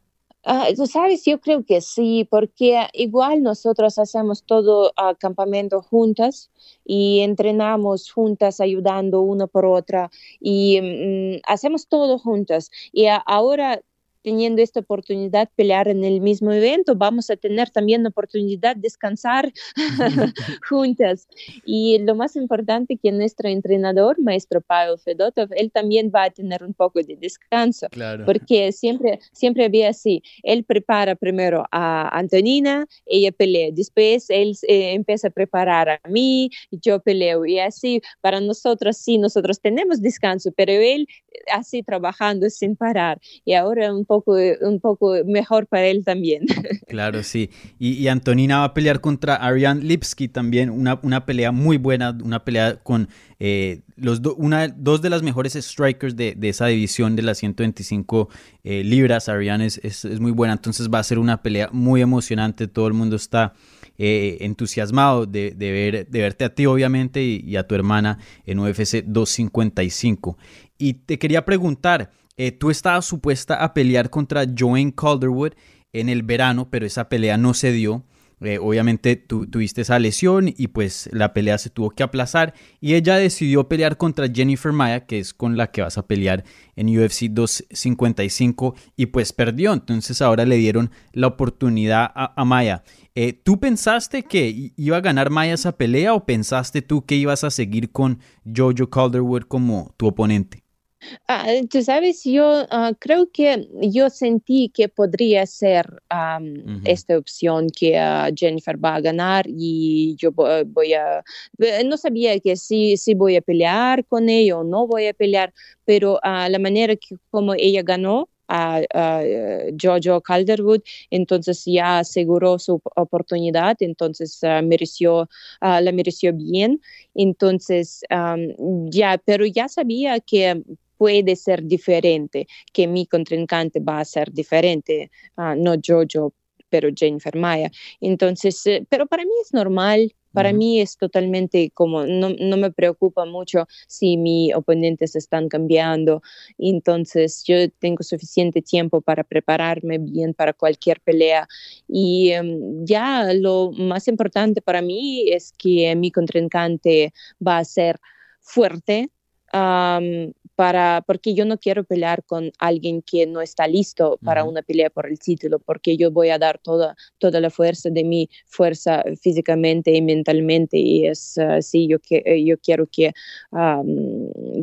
Ah, tú sabes, yo creo que sí, porque igual nosotros hacemos todo ah, campamento juntas y entrenamos juntas, ayudando una por otra y mm, hacemos todo juntas. Y a- ahora teniendo esta oportunidad pelear en el mismo evento, vamos a tener también la oportunidad de descansar juntas. Y lo más importante que nuestro entrenador, maestro Pavel Fedotov, él también va a tener un poco de descanso Claro. porque siempre, siempre había así, él prepara primero a Antonina, ella pelea, después él eh, empieza a preparar a mí, yo peleo y así, para nosotros sí, nosotros tenemos descanso, pero él eh, así trabajando sin parar y ahora un poco, un poco mejor para él también. Claro, sí. Y, Antonina va a pelear contra Ariane Lipski también, una, una pelea muy buena, una pelea con eh, los una, dos de las mejores strikers de, de esa división de las 125 eh, libras. Ariane es, es- es muy buena, entonces va a ser una pelea muy emocionante. Todo el mundo está eh, entusiasmado de, de ver, de verte a ti, obviamente, y, y a tu hermana en UFC 255. Y te quería preguntar, eh, tú estabas supuesta a pelear contra Joanne Calderwood en el verano, pero esa pelea no se dio. Eh, obviamente tu- tuviste esa lesión y pues la pelea se tuvo que aplazar y ella decidió pelear contra Jennifer Maya, que es con la que vas a pelear en UFC 255 y pues perdió. Entonces ahora le dieron la oportunidad a, Maya. Eh, ¿Tú pensaste que iba a ganar Maya esa pelea o pensaste tú que ibas a seguir con Jojo Calderwood como tu oponente? Ah, tú sabes, yo ah, creo que yo sentí que podría ser am, Ujú. esta opción que ah, Jennifer va a ganar y yo vo- voy a, eh, no sabía que si, si voy a pelear con ella o no voy a pelear, pero la manera que como ella ganó a, a, eh, Jojo Calderwood, entonces ya aseguró su op- oportunidad, entonces ah, mereció, ah, la mereció bien, entonces am, ya, pero ya sabía que puede ser diferente, que mi contrincante va a ser diferente, ah, no Jojo, pero Jennifer Maya. Entonces, eh, pero para mí es normal, para mí es totalmente como, no, no me preocupa mucho si mis oponentes están cambiando, entonces yo tengo suficiente tiempo para prepararme bien para cualquier pelea. Y em, ya lo más importante para mí es que mi contrincante va a ser fuerte, para, porque yo no quiero pelear con alguien que no está listo para una pelea por el título, porque yo voy a dar toda, toda la fuerza de mi fuerza físicamente y mentalmente, y es así, yo, que, eh, yo quiero que, am,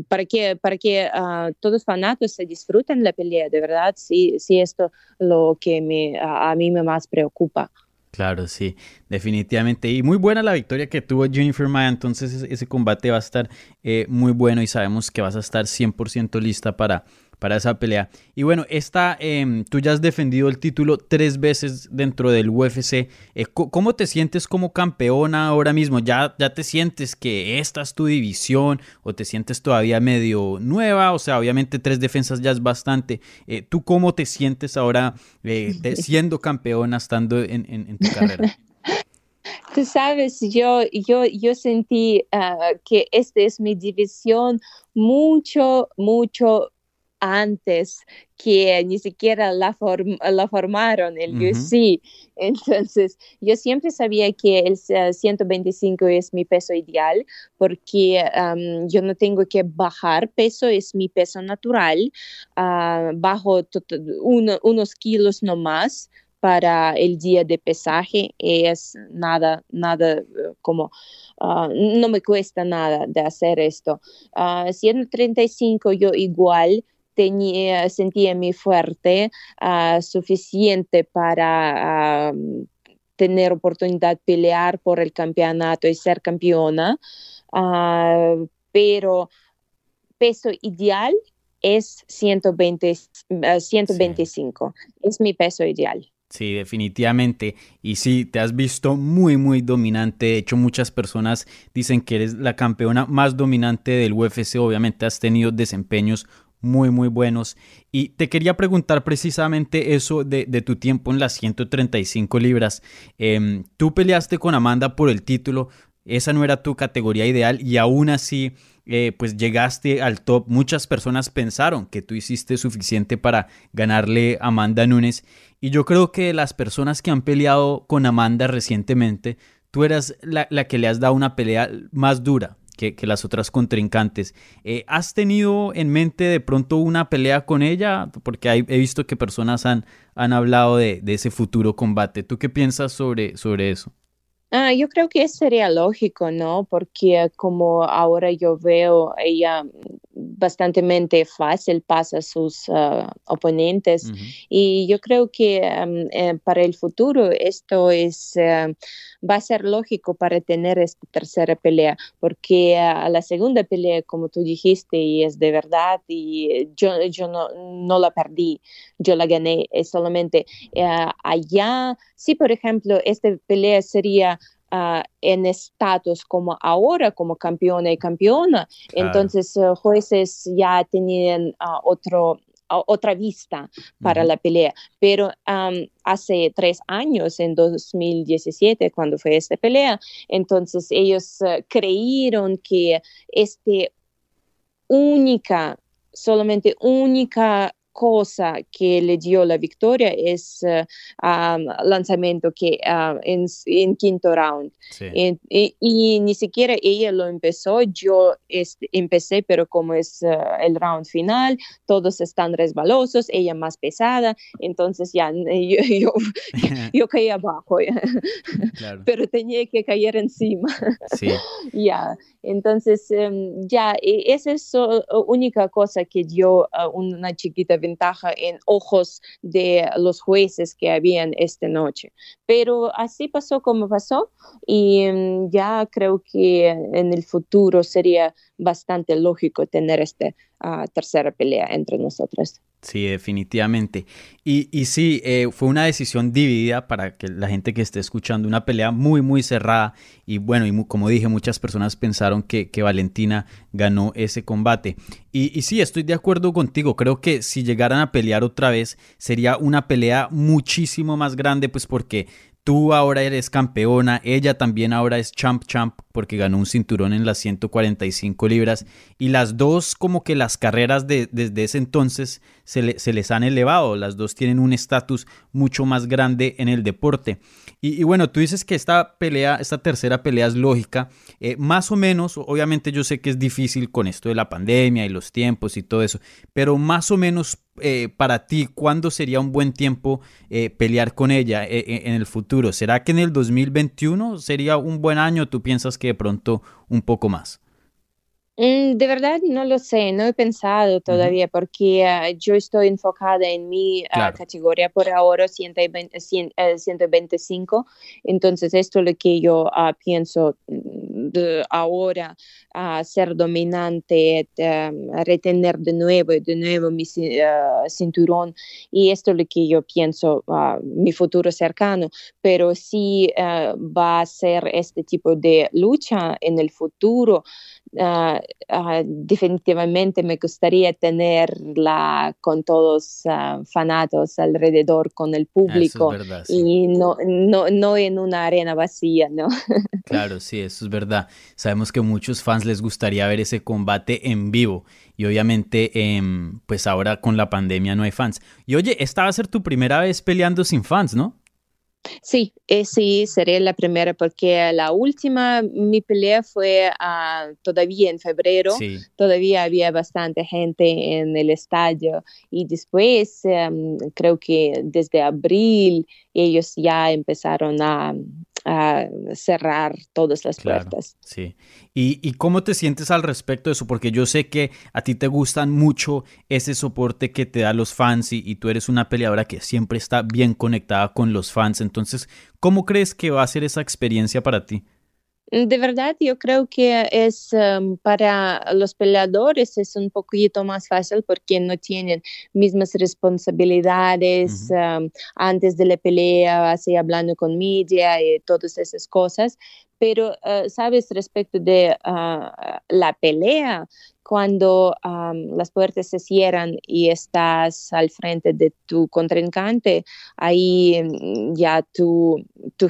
para que, para que ah, todos los fanáticos se disfruten la pelea, de verdad, sí, sí esto lo que me, a, a mí me más preocupa. Claro, sí, definitivamente. Y muy buena la victoria que tuvo Jennifer Maya, entonces ese, combate va a estar eh, muy bueno y sabemos que vas a estar 100% lista para, para esa pelea. Y bueno, esta, em, tú ya has defendido el título tres veces dentro del UFC. Eh, ¿Cómo te sientes como campeona ahora mismo? ¿Ya, ¿Ya te sientes que esta es tu división o te sientes todavía medio nueva? O sea, obviamente tres defensas ya es bastante. Eh, ¿Tú cómo te sientes ahora eh, de- siendo campeona, estando en, en- en tu carrera? Tú sabes, yo, yo, yo sentí ah, que esta es mi división mucho, mucho antes que ni siquiera la, form- la formaron el Ujú. UFC. Entonces, yo siempre sabía que el eh, 125 es mi peso ideal porque yo no tengo que bajar peso, es mi peso natural. Ah, bajo uno- unos kilos no más para el día de pesaje es nada, nada eh, como, ah, no me cuesta nada de hacer esto. Ah, 135 yo igual tenía, sentía mi fuerte ah, suficiente para ah, tener oportunidad de pelear por el campeonato y ser campeona, Ah, pero peso ideal es 120, 125. Es mi peso ideal. Sí, definitivamente. Y sí, te has visto muy, muy dominante. De hecho, muchas personas dicen que eres la campeona más dominante del UFC. Obviamente has tenido desempeños muy, muy buenos. Y te quería preguntar precisamente eso de, tu tiempo en las 135 libras. Em, tú peleaste con Amanda por el título. Esa no era tu categoría ideal y aún así eh, pues llegaste al top. Muchas personas pensaron que tú hiciste suficiente para ganarle a Amanda Nunes y yo creo que las personas que han peleado con Amanda recientemente, tú eras la, que le has dado una pelea más dura. Que, las otras contrincantes. Eh, ¿Has tenido en mente de pronto una pelea con ella? Porque he visto que personas han, han hablado de, de, ese futuro combate. ¿Tú qué piensas sobre, sobre eso? Ah, yo creo que sería lógico, ¿no? Porque como ahora yo veo, ella bastante fácil pasa a sus ah, oponentes. Y yo creo que eh, para el futuro esto es eh, va a ser lógico para tener esta tercera pelea porque a la segunda pelea como tú dijiste y es de verdad y yo, yo no, no la perdí yo la gané es solamente eh, allá. Si por ejemplo esta pelea sería Ah, en estatus como ahora, como campeona y campeona. Entonces, uh, jueces ya tenían ah, otro, otra vista para la pelea. Pero hace tres años, en 2017, cuando fue esta pelea, entonces ellos creyeron que este única, solamente única cosa que le dio la victoria es uh, lanzamiento que uh, en, en, quinto round. Y, ni siquiera ella lo empezó, yo este, empecé, pero como es uh, el round final, todos están resbalosos, ella más pesada, entonces ya yo, yo, caí abajo, pero tenía que caer encima. Sí. ya, entonces em, ya, e, esa es la única cosa que dio una chiquita ventaja en ojos de los jueces que habían esta noche. Pero así pasó como pasó y mm, ya creo que en el futuro sería bastante lógico tener esta ah, tercera pelea entre nosotros. Sí, definitivamente. Y, y sí, eh, fue una decisión dividida para que la gente que esté escuchando, una pelea muy, muy cerrada. Y bueno, y como dije, muchas personas pensaron que, que Valentina ganó ese combate. Y, y, sí, estoy de acuerdo contigo. Creo que si llegaran a pelear otra vez, sería una pelea muchísimo más grande, pues porque Tú ahora eres campeona, ella también ahora es champ champ porque ganó un cinturón en las 145 libras y las dos como que las carreras de, desde ese entonces se, se les han elevado, las dos tienen un estatus mucho más grande en el deporte. Y, bueno, tú dices que esta pelea, esta tercera pelea es lógica, eh, más o menos, obviamente yo sé que es difícil con esto de la pandemia y los tiempos y todo eso, pero más o menos eh, para ti, ¿cuándo sería un buen tiempo eh, pelear con ella en el futuro? ¿Será que en el 2021 sería un buen año? ¿Tú piensas que de pronto un poco más? Mm, de verdad no lo sé, no he pensado todavía porque ah, yo estoy enfocada en mi ah, categoría por ahora 120, 125, entonces esto es lo que yo ah, pienso mm, de ahora, ser dominante, retener de nuevo, de nuevo mi cinturón. Y esto es lo que yo pienso, mi futuro cercano, pero si va a ser este tipo de lucha en el futuro, Uh, definitivamente me gustaría tenerla con todos uh, fanatos alrededor, con el público y no, no, no en una arena vacía, ¿no? claro, sí, eso es verdad. Sabemos que muchos fans les gustaría ver ese combate en vivo y obviamente em, pues ahora con la pandemia no hay fans. Y oye, esta va a ser tu primera vez peleando sin fans, ¿no? Sí, eh, sí, sería la primera porque la última, mi pelea fue ah, todavía en febrero, todavía había bastante gente en el estadio y después em, creo que desde abril ellos ya empezaron a, a cerrar todas las puertas. Sí. ¿Y, cómo te sientes al respecto de eso? Porque yo sé que a ti te gustan mucho ese soporte que te da los fans y, tú eres una peleadora que siempre está bien conectada con los fans. Entonces, ¿cómo crees que va a ser esa experiencia para ti? De verdad, yo creo que es um, para los peleadores es un poquito más fácil porque no tienen mismas responsabilidades um, antes de la pelea, así hablando con media y todas esas cosas. Pero, uh, sabes, respecto de uh, la pelea, cuando las puertas se cierran y estás al frente de tu contrincante, ahí mm, ya tú, tú,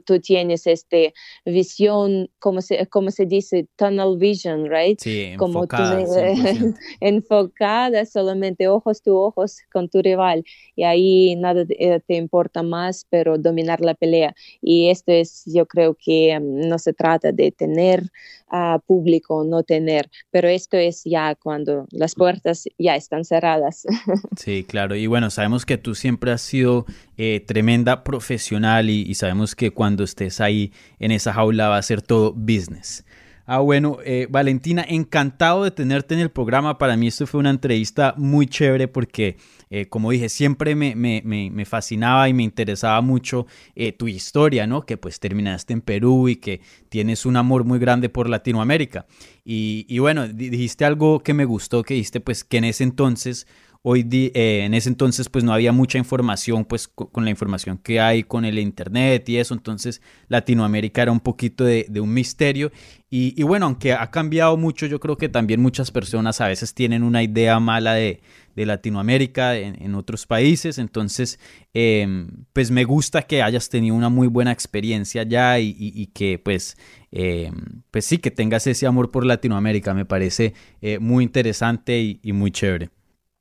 tú, tienes esta visión, como se, como se dice, tunnel vision, right? Sí, como enfocada, enfocada, solamente ojos tu ojos con tu rival y ahí nada te eh, importa más, pero dominar la pelea. Y esto es, yo creo que mm, no se trata de tener uh, público, no tener, pero es esto es ya cuando las puertas ya están cerradas. Sí, claro. Y bueno, sabemos que tú siempre has sido eh, tremenda profesional y, sabemos que cuando estés ahí en esa jaula va a ser todo business. Ah, bueno, eh, Valentina, encantado de tenerte en el programa. Para mí esto fue una entrevista muy chévere porque eh, como dije, siempre me, fascinaba y me interesaba mucho eh, tu historia, ¿no? Que pues terminaste en Perú y que tienes un amor muy grande por Latinoamérica. Y, y bueno, dijiste algo que me gustó, que dijiste pues que en ese entonces Hoy eh, en ese entonces pues no había mucha información pues con, la información que hay con el internet y eso, entonces Latinoamérica era un poquito de, un misterio. Y, bueno, aunque ha cambiado mucho, yo creo que también muchas personas a veces tienen una idea mala de, Latinoamérica en, otros países, entonces em, pues me gusta que hayas tenido una muy buena experiencia allá y, que pues, em, pues sí, que tengas ese amor por Latinoamérica, me parece eh, muy interesante y muy chévere.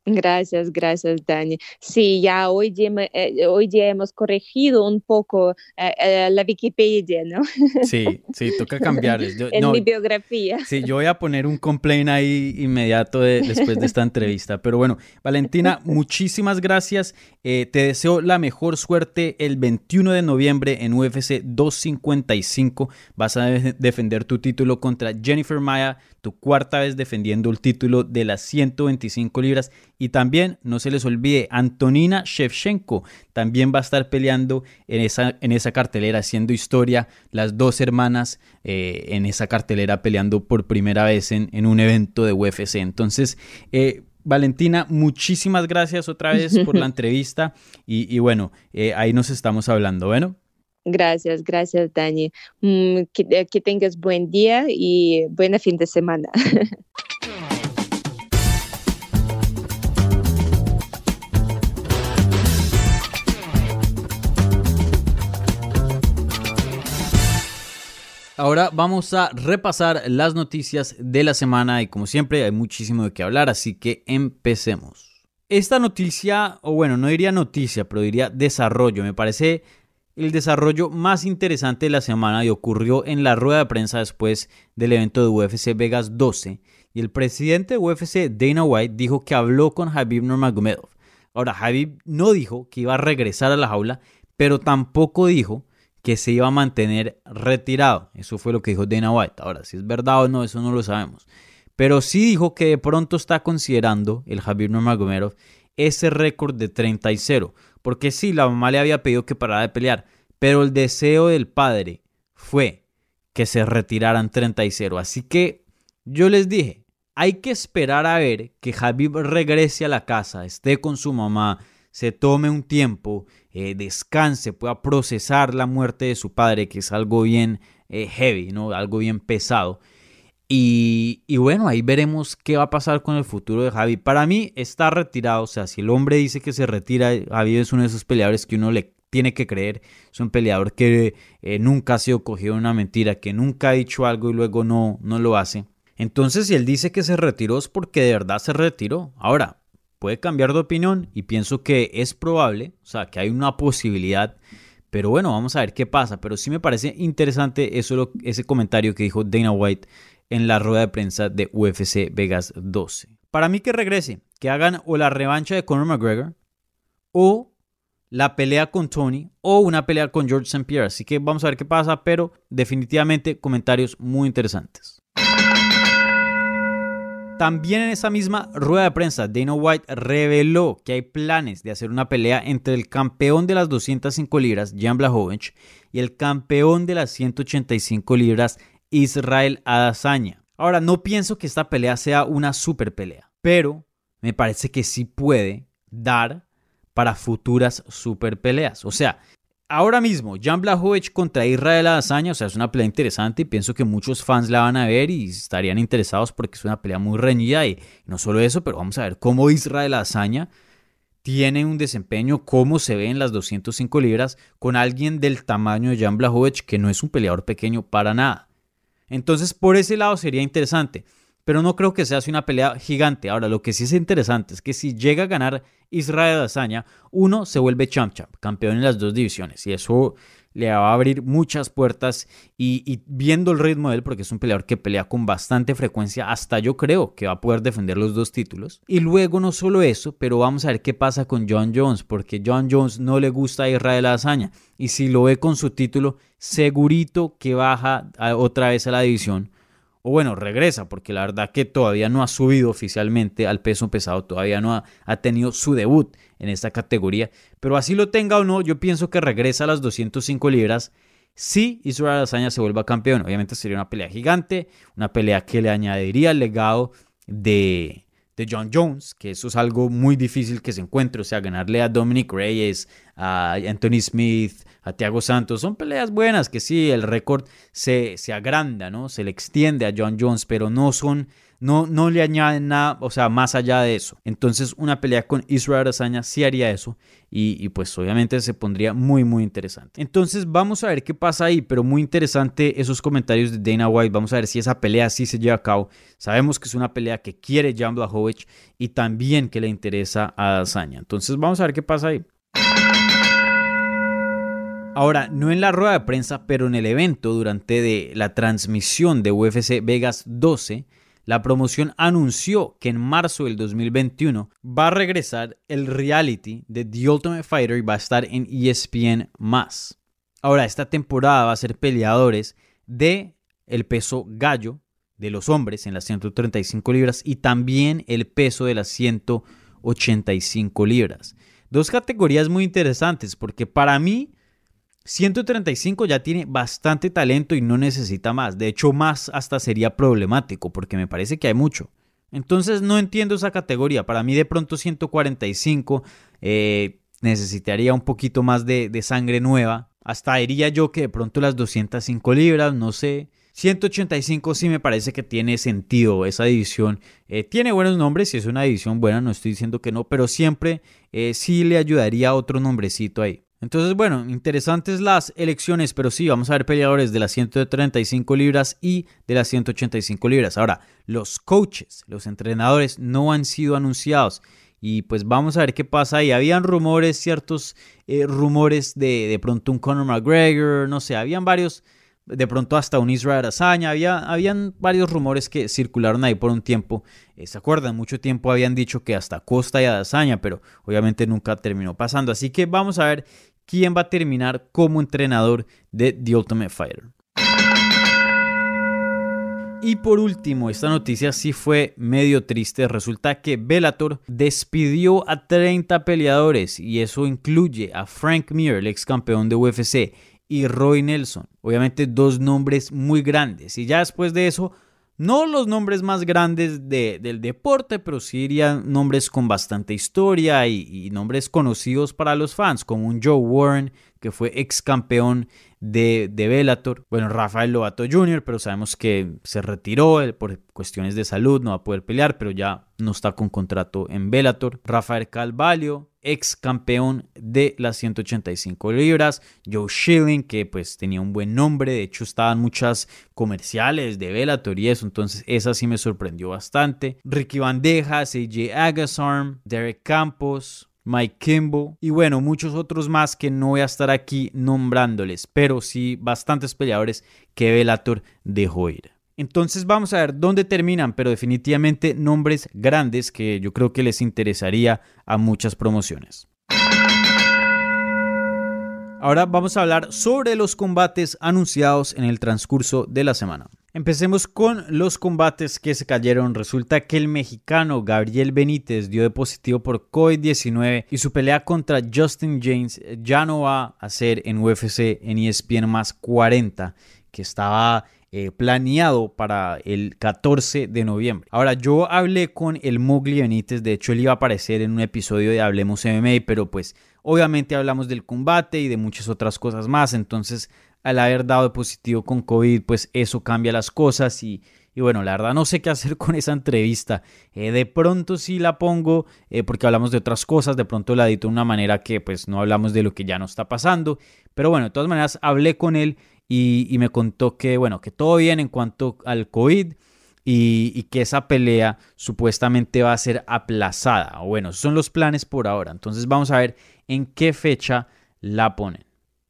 Gracias, gracias, Dani. Sí, ya hoy día, eh, hoy día hemos corregido un poco eh, eh, la Wikipedia, ¿no? Sí, sí, toca cambiar. en mi biografía. Sí, yo voy a poner un complaint ahí inmediato después de esta entrevista. Pero bueno, Valentina, muchísimas gracias. te deseo la mejor suerte el 21 de noviembre en UFC 255. Vas a defender tu título contra Jennifer Maya tu cuarta vez defendiendo el título de las 125 libras. Y también, no se les olvide, Antonina Shevchenko también va a estar peleando en esa, en esa cartelera, haciendo historia. Las dos hermanas eh, en esa cartelera peleando por primera vez en, en un evento de UFC. Entonces, eh, Valentina, muchísimas gracias otra vez por la entrevista y, bueno, eh, ahí nos estamos hablando, bueno. Gracias, gracias, Dani. Mm, eh, que, tengas buen día y buen fin de semana. Ahora vamos a repasar las noticias de la semana y como siempre hay muchísimo de qué hablar, así que empecemos. Esta noticia, o bueno, no diría noticia, pero diría desarrollo, me parece el desarrollo más interesante de la semana y ocurrió en la rueda de prensa después del evento de UFC Vegas 12 y el presidente de UFC Dana White dijo que habló con Habib Nurmagomedov. Ahora, Habib no dijo que iba a regresar a la jaula, pero tampoco dijo que se iba a mantener retirado. Eso fue lo que dijo Dana White. Ahora, si es verdad o no, eso no lo sabemos. Pero sí dijo que de pronto está considerando el Habib Nurmagomedov ese récord de 30 y 0 porque sí, la mamá le había pedido que parara de pelear, pero el deseo del padre fue que se retiraran 30 y 0. Así que yo les dije, hay que esperar a ver que Habib regrese a la casa, esté con su mamá, se tome un tiempo, eh, descanse, pueda procesar la muerte de su padre, que es algo bien eh, heavy, ¿no? algo bien pesado. Y, bueno, ahí veremos qué va a pasar con el futuro de Javi. Para mí está retirado, o sea, si el hombre dice que se retira, Javi es uno de esos peleadores que uno le tiene que creer. Es un peleador que eh, nunca ha sido cogido en una mentira, que nunca ha dicho algo y luego no, no lo hace. Entonces, si él dice que se retiró es porque de verdad se retiró. Ahora, puede cambiar de opinión y pienso que es probable, o sea, que hay una posibilidad. Pero bueno, vamos a ver qué pasa. Pero sí me parece interesante ese comentario que dijo Dana White en la rueda de prensa de UFC Vegas 12. Para mí que regrese, que hagan o la revancha de Conor McGregor o la pelea con Tony o una pelea con George St. Pierre. Así que vamos a ver qué pasa, pero definitivamente comentarios muy interesantes. También en esa misma rueda de prensa, Dana White reveló que hay planes de hacer una pelea entre el campeón de las 205 libras, Jan Blachowicz, y el campeón de las 185 libras, Israel Adesanya. Ahora, no pienso que esta pelea sea una super pelea, pero me parece que sí puede dar para futuras super peleas. O sea, ahora mismo, Jan Blachowicz contra Israel Adesanya, o sea, es una pelea interesante y pienso que muchos fans la van a ver y estarían interesados porque es una pelea muy reñida y no solo eso, pero vamos a ver cómo Israel Adesanya tiene un desempeño, cómo se ve en las 205 libras con alguien del tamaño de Jan Blachowicz, que no es un peleador pequeño para nada. Entonces, por ese lado sería interesante pero no creo que sea así una pelea gigante. Ahora, lo que sí es interesante es que si llega a ganar Israel Adesanya, uno se vuelve champ champ, campeón en las dos divisiones, y eso le va a abrir muchas puertas y, viendo el ritmo de él, porque es un peleador que pelea con bastante frecuencia, hasta yo creo que va a poder defender los dos títulos. Y luego no solo eso, pero vamos a ver qué pasa con John Jones, porque John Jones no le gusta a Israel Adesanya, y si lo ve con su título, segurito que baja otra vez a la división o bueno, regresa, porque la verdad que todavía no ha subido oficialmente al peso pesado, todavía no ha, tenido su debut en esta categoría, pero así lo tenga o no, yo pienso que regresa a las 205 libras si Israel Adesanya se vuelva campeón. Obviamente sería una pelea gigante, una pelea que le añadiría el legado de, de John Jones, que eso es algo muy difícil que se encuentre, o sea, ganarle a Dominic Reyes, a Anthony Smith, a Thiago Santos, son peleas buenas, que sí, el récord se, se agranda, ¿no? Se le extiende a John Jones, pero no son no, no le añaden nada, o sea, más allá de eso. Entonces, una pelea con Israel Adesanya sí haría eso y, pues obviamente se pondría muy, muy interesante. Entonces, vamos a ver qué pasa ahí, pero muy interesante esos comentarios de Dana White. Vamos a ver si esa pelea sí se lleva a cabo. Sabemos que es una pelea que quiere Jan Blachowicz y también que le interesa a Adesanya. Entonces, vamos a ver qué pasa ahí. Ahora, no en la rueda de prensa, pero en el evento durante la transmisión de UFC Vegas 12, la promoción anunció que en marzo del 2021 va a regresar el reality de The Ultimate Fighter y va a estar en ESPN Ahora, esta temporada va a ser peleadores de el peso gallo de los hombres en las 135 libras y también el peso de las 185 libras. Dos categorías muy interesantes porque para mí 135 ya tiene bastante talento y no necesita más. De hecho, más hasta sería problemático porque me parece que hay mucho. Entonces no entiendo esa categoría. Para mí de pronto 145 eh, necesitaría un poquito más de, sangre nueva. Hasta diría yo que de pronto las 205 libras, no sé. 185 sí me parece que tiene sentido esa división. Eh, tiene buenos nombres y es una división buena, no estoy diciendo que no, pero siempre eh, sí le ayudaría otro nombrecito ahí. Entonces, bueno, interesantes las elecciones, pero sí, vamos a ver peleadores de las 135 libras y de las 185 libras. Ahora, los coaches, los entrenadores no han sido anunciados. Y pues vamos a ver qué pasa ahí. Habían rumores, ciertos eh, rumores de de pronto un Conor McGregor, no sé, habían varios, de pronto hasta un Israel Azaña, había, habían varios rumores que circularon ahí por un tiempo. Eh, ¿Se acuerdan? Mucho tiempo habían dicho que hasta Costa y Adazaña, pero obviamente nunca terminó pasando. Así que vamos a ver quién va a terminar como entrenador de The Ultimate Fighter. Y por último, esta noticia sí fue medio triste. Resulta que Bellator despidió a 30 peleadores y eso incluye a Frank Mir, el ex campeón de UFC, y Roy Nelson. Obviamente dos nombres muy grandes. Y ya después de eso no los nombres más grandes del deporte, pero sí irían nombres con bastante historia y, nombres conocidos para los fans, como un Joe Warren, que fue ex campeón de, de Bellator. Bueno, Rafael Lobato Jr., pero sabemos que se retiró por cuestiones de salud, no va a poder pelear, pero ya no está con contrato en Bellator. Rafael Calvalio, ex campeón de las 185 libras. Joe Schilling, que pues tenía un buen nombre, de hecho estaban muchas comerciales de Bellator y eso, entonces esa sí me sorprendió bastante. Ricky Bandejas, AJ Agasarm, Derek Campos, Mike Kimball y bueno, muchos otros más que no voy a estar aquí nombrándoles, pero sí bastantes peleadores que Bellator dejó ir. Entonces vamos a ver dónde terminan, pero definitivamente nombres grandes que yo creo que les interesaría a muchas promociones. Ahora vamos a hablar sobre los combates anunciados en el transcurso de la semana. Empecemos con los combates que se cayeron. Resulta que el mexicano Gabriel Benítez dio de positivo por COVID-19 y su pelea contra Justin James ya no va a ser en UFC en ESPN más 40, que estaba eh, planeado para el 14 de noviembre. Ahora, yo hablé con el Mugli Benítez, de hecho él iba a aparecer en un episodio de Hablemos MMA, pero pues obviamente hablamos del combate y de muchas otras cosas más, entonces al haber dado positivo con COVID, pues eso cambia las cosas y, bueno, la verdad no sé qué hacer con esa entrevista. Eh, de pronto sí la pongo eh, porque hablamos de otras cosas, de pronto la edito de una manera que pues no hablamos de lo que ya no está pasando. Pero bueno, de todas maneras hablé con él y, me contó que bueno, que todo bien en cuanto al COVID. Y, y, que esa pelea supuestamente va a ser aplazada. Bueno, son los planes por ahora. Entonces vamos a ver en qué fecha la ponen.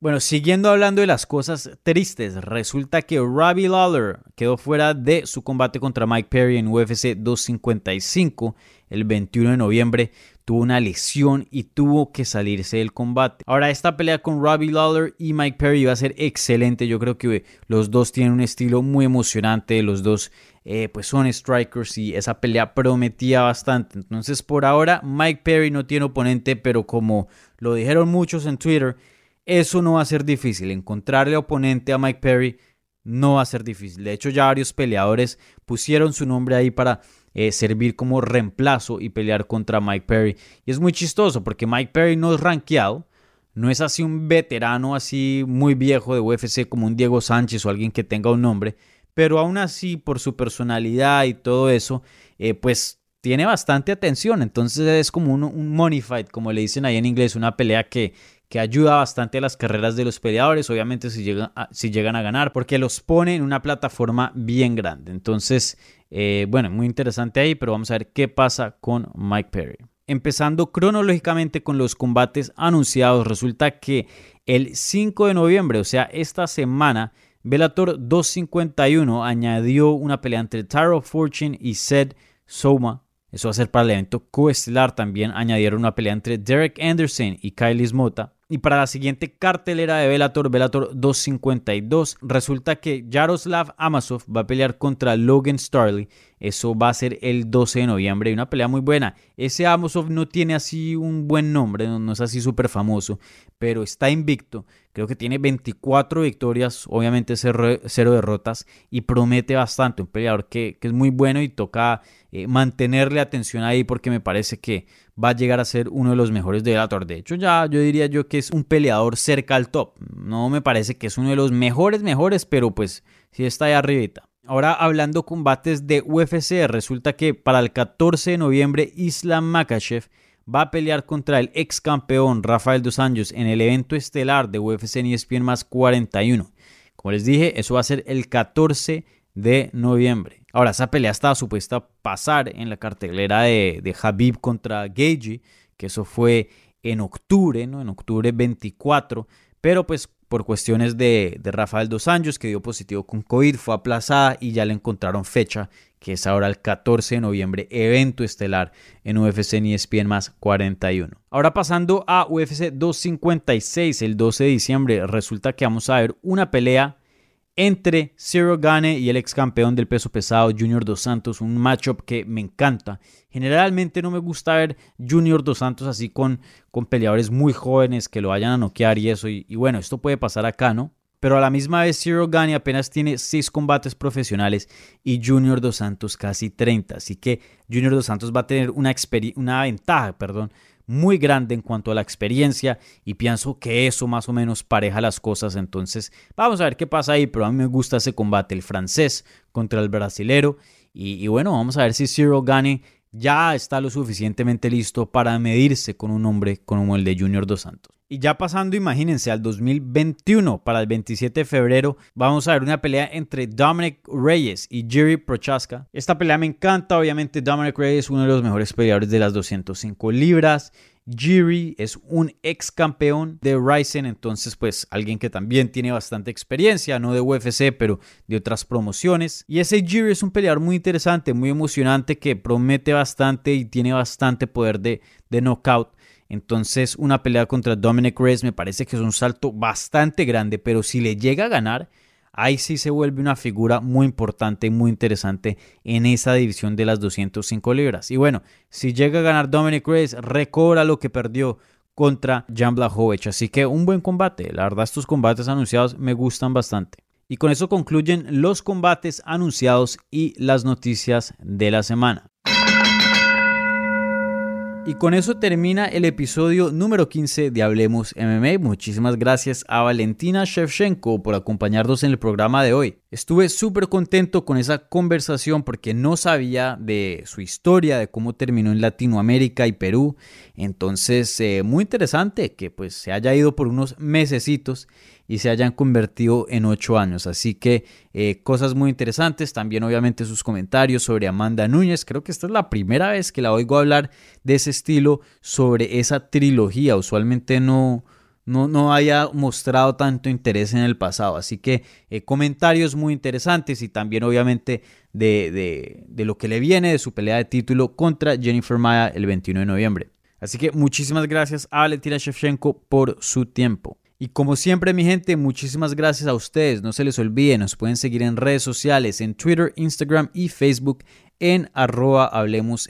Bueno, siguiendo hablando de las cosas tristes, resulta que Robbie Lawler quedó fuera de su combate contra Mike Perry en UFC 255 el 21 de noviembre. Tuvo una lesión y tuvo que salirse del combate. Ahora, esta pelea con Robbie Lawler y Mike Perry va a ser excelente. Yo creo que los dos tienen un estilo muy emocionante. Los dos eh, pues son strikers y esa pelea prometía bastante. Entonces, por ahora, Mike Perry no tiene oponente, pero como lo dijeron muchos en Twitter, eso no va a ser difícil. Encontrarle oponente a Mike Perry no va a ser difícil. De hecho, ya varios peleadores pusieron su nombre ahí para eh, servir como reemplazo y pelear contra Mike Perry. Y es muy chistoso porque Mike Perry no es rankeado. No es así un veterano así muy viejo de UFC como un Diego Sánchez o alguien que tenga un nombre. Pero aún así, por su personalidad y todo eso, eh, pues tiene bastante atención. Entonces es como un, un money fight, como le dicen ahí en inglés, una pelea que, que ayuda bastante a las carreras de los peleadores, obviamente si llegan a, si llegan a ganar, porque los pone en una plataforma bien grande. Entonces, eh, bueno, muy interesante ahí, pero vamos a ver qué pasa con Mike Perry. Empezando cronológicamente con los combates anunciados, resulta que el 5 de noviembre, o sea, esta semana, Bellator 251 añadió una pelea entre Taro Fortune y Seth Soma eso va a ser para el evento coestelar. También añadieron una pelea entre Derek Anderson y Kylie Smota. Y para la siguiente cartelera de Bellator, Bellator 252, resulta que Jaroslav Amazov va a pelear contra Logan Starley. Eso va a ser el 12 de noviembre una pelea muy buena. Ese Amazov no tiene así un buen nombre, no, es así súper famoso, pero está invicto. Creo que tiene 24 victorias, obviamente cero, derrotas y promete bastante. Un peleador que, es muy bueno y toca eh, mantenerle atención ahí porque me parece que va a llegar a ser uno de los mejores de Bellator. De hecho, ya yo diría yo que es un peleador cerca al top. No me parece que es uno de los mejores, mejores, pero pues sí está ahí arribita. Ahora hablando combates de UFC, resulta que para el 14 de noviembre Islam Makachev va a pelear contra el ex campeón Rafael Dos Anjos en el evento estelar de UFC en ESPN más 41. Como les dije, eso va a ser el 14 de noviembre. Ahora, esa pelea estaba supuesta a pasar en la cartelera de, de Habib contra Gagey, que eso fue en octubre, ¿no? En octubre 24, pero pues por cuestiones de, de, Rafael Dos Anjos, que dio positivo con COVID, fue aplazada y ya le encontraron fecha, que es ahora el 14 de noviembre, evento estelar en UFC ni ESPN más 41. Ahora pasando a UFC 256, el 12 de diciembre, resulta que vamos a ver una pelea entre Cyril Gane y el ex campeón del peso pesado Junior Dos Santos, un matchup que me encanta. Generalmente no me gusta ver Junior Dos Santos así con, con peleadores muy jóvenes que lo vayan a noquear y eso. Y, bueno, esto puede pasar acá, ¿no? Pero a la misma vez Cyril Gane apenas tiene 6 combates profesionales y Junior Dos Santos casi 30. Así que Junior Dos Santos va a tener una, una ventaja, perdón, muy grande en cuanto a la experiencia y pienso que eso más o menos pareja las cosas. Entonces, vamos a ver qué pasa ahí, pero a mí me gusta ese combate, el francés contra el brasilero. Y, bueno, vamos a ver si Cyril Gane ya está lo suficientemente listo para medirse con un hombre como el de Junior Dos Santos. Y ya pasando, imagínense, al 2021, para el 27 de febrero, vamos a ver una pelea entre Dominic Reyes y Jerry Prochaska. Esta pelea me encanta, obviamente Dominic Reyes es uno de los mejores peleadores de las 205 libras. Jerry es un ex campeón de Ryzen, entonces pues alguien que también tiene bastante experiencia, no de UFC, pero de otras promociones. Y ese Jerry es un peleador muy interesante, muy emocionante, que promete bastante y tiene bastante poder de, de knockout. Entonces, una pelea contra Dominic Reyes me parece que es un salto bastante grande, pero si le llega a ganar, ahí sí se vuelve una figura muy importante y muy interesante en esa división de las 205 libras. Y bueno, si llega a ganar Dominic Reyes, recobra lo que perdió contra Jan Blachowicz. Así que un buen combate. La verdad, estos combates anunciados me gustan bastante. Y con eso concluyen los combates anunciados y las noticias de la semana. Y con eso termina el episodio número 15 de Hablemos MMA. Muchísimas gracias a Valentina Shevchenko por acompañarnos en el programa de hoy. Estuve súper contento con esa conversación porque no sabía de su historia, de cómo terminó en Latinoamérica y Perú. Entonces, eh, muy interesante que pues se haya ido por unos mesecitos y se hayan convertido en ocho años. Así que eh, cosas muy interesantes. También obviamente sus comentarios sobre Amanda Núñez. Creo que esta es la primera vez que la oigo hablar de ese estilo sobre esa trilogía. Usualmente no... No, no, haya mostrado tanto interés en el pasado. Así que eh, comentarios muy interesantes y también obviamente de, de, de, lo que le viene de su pelea de título contra Jennifer Maya el 21 de noviembre. Así que muchísimas gracias a Valentina Shevchenko por su tiempo. Y como siempre, mi gente, muchísimas gracias a ustedes. No se les olvide, nos pueden seguir en redes sociales, en Twitter, Instagram y Facebook en arroba Hablemos.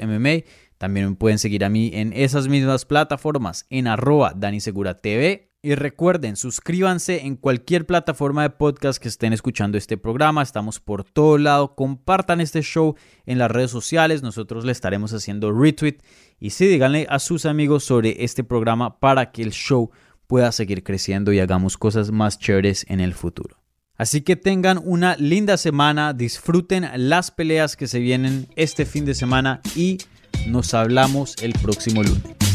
También me pueden seguir a mí en esas mismas plataformas, en arroba Danisegura TV. Y recuerden, suscríbanse en cualquier plataforma de podcast que estén escuchando este programa. Estamos por todo lado. Compartan este show en las redes sociales. Nosotros le estaremos haciendo retweet. Y sí, díganle a sus amigos sobre este programa para que el show pueda seguir creciendo y hagamos cosas más chéveres en el futuro. Así que tengan una linda semana, disfruten las peleas que se vienen este fin de semana y nos hablamos el próximo lunes.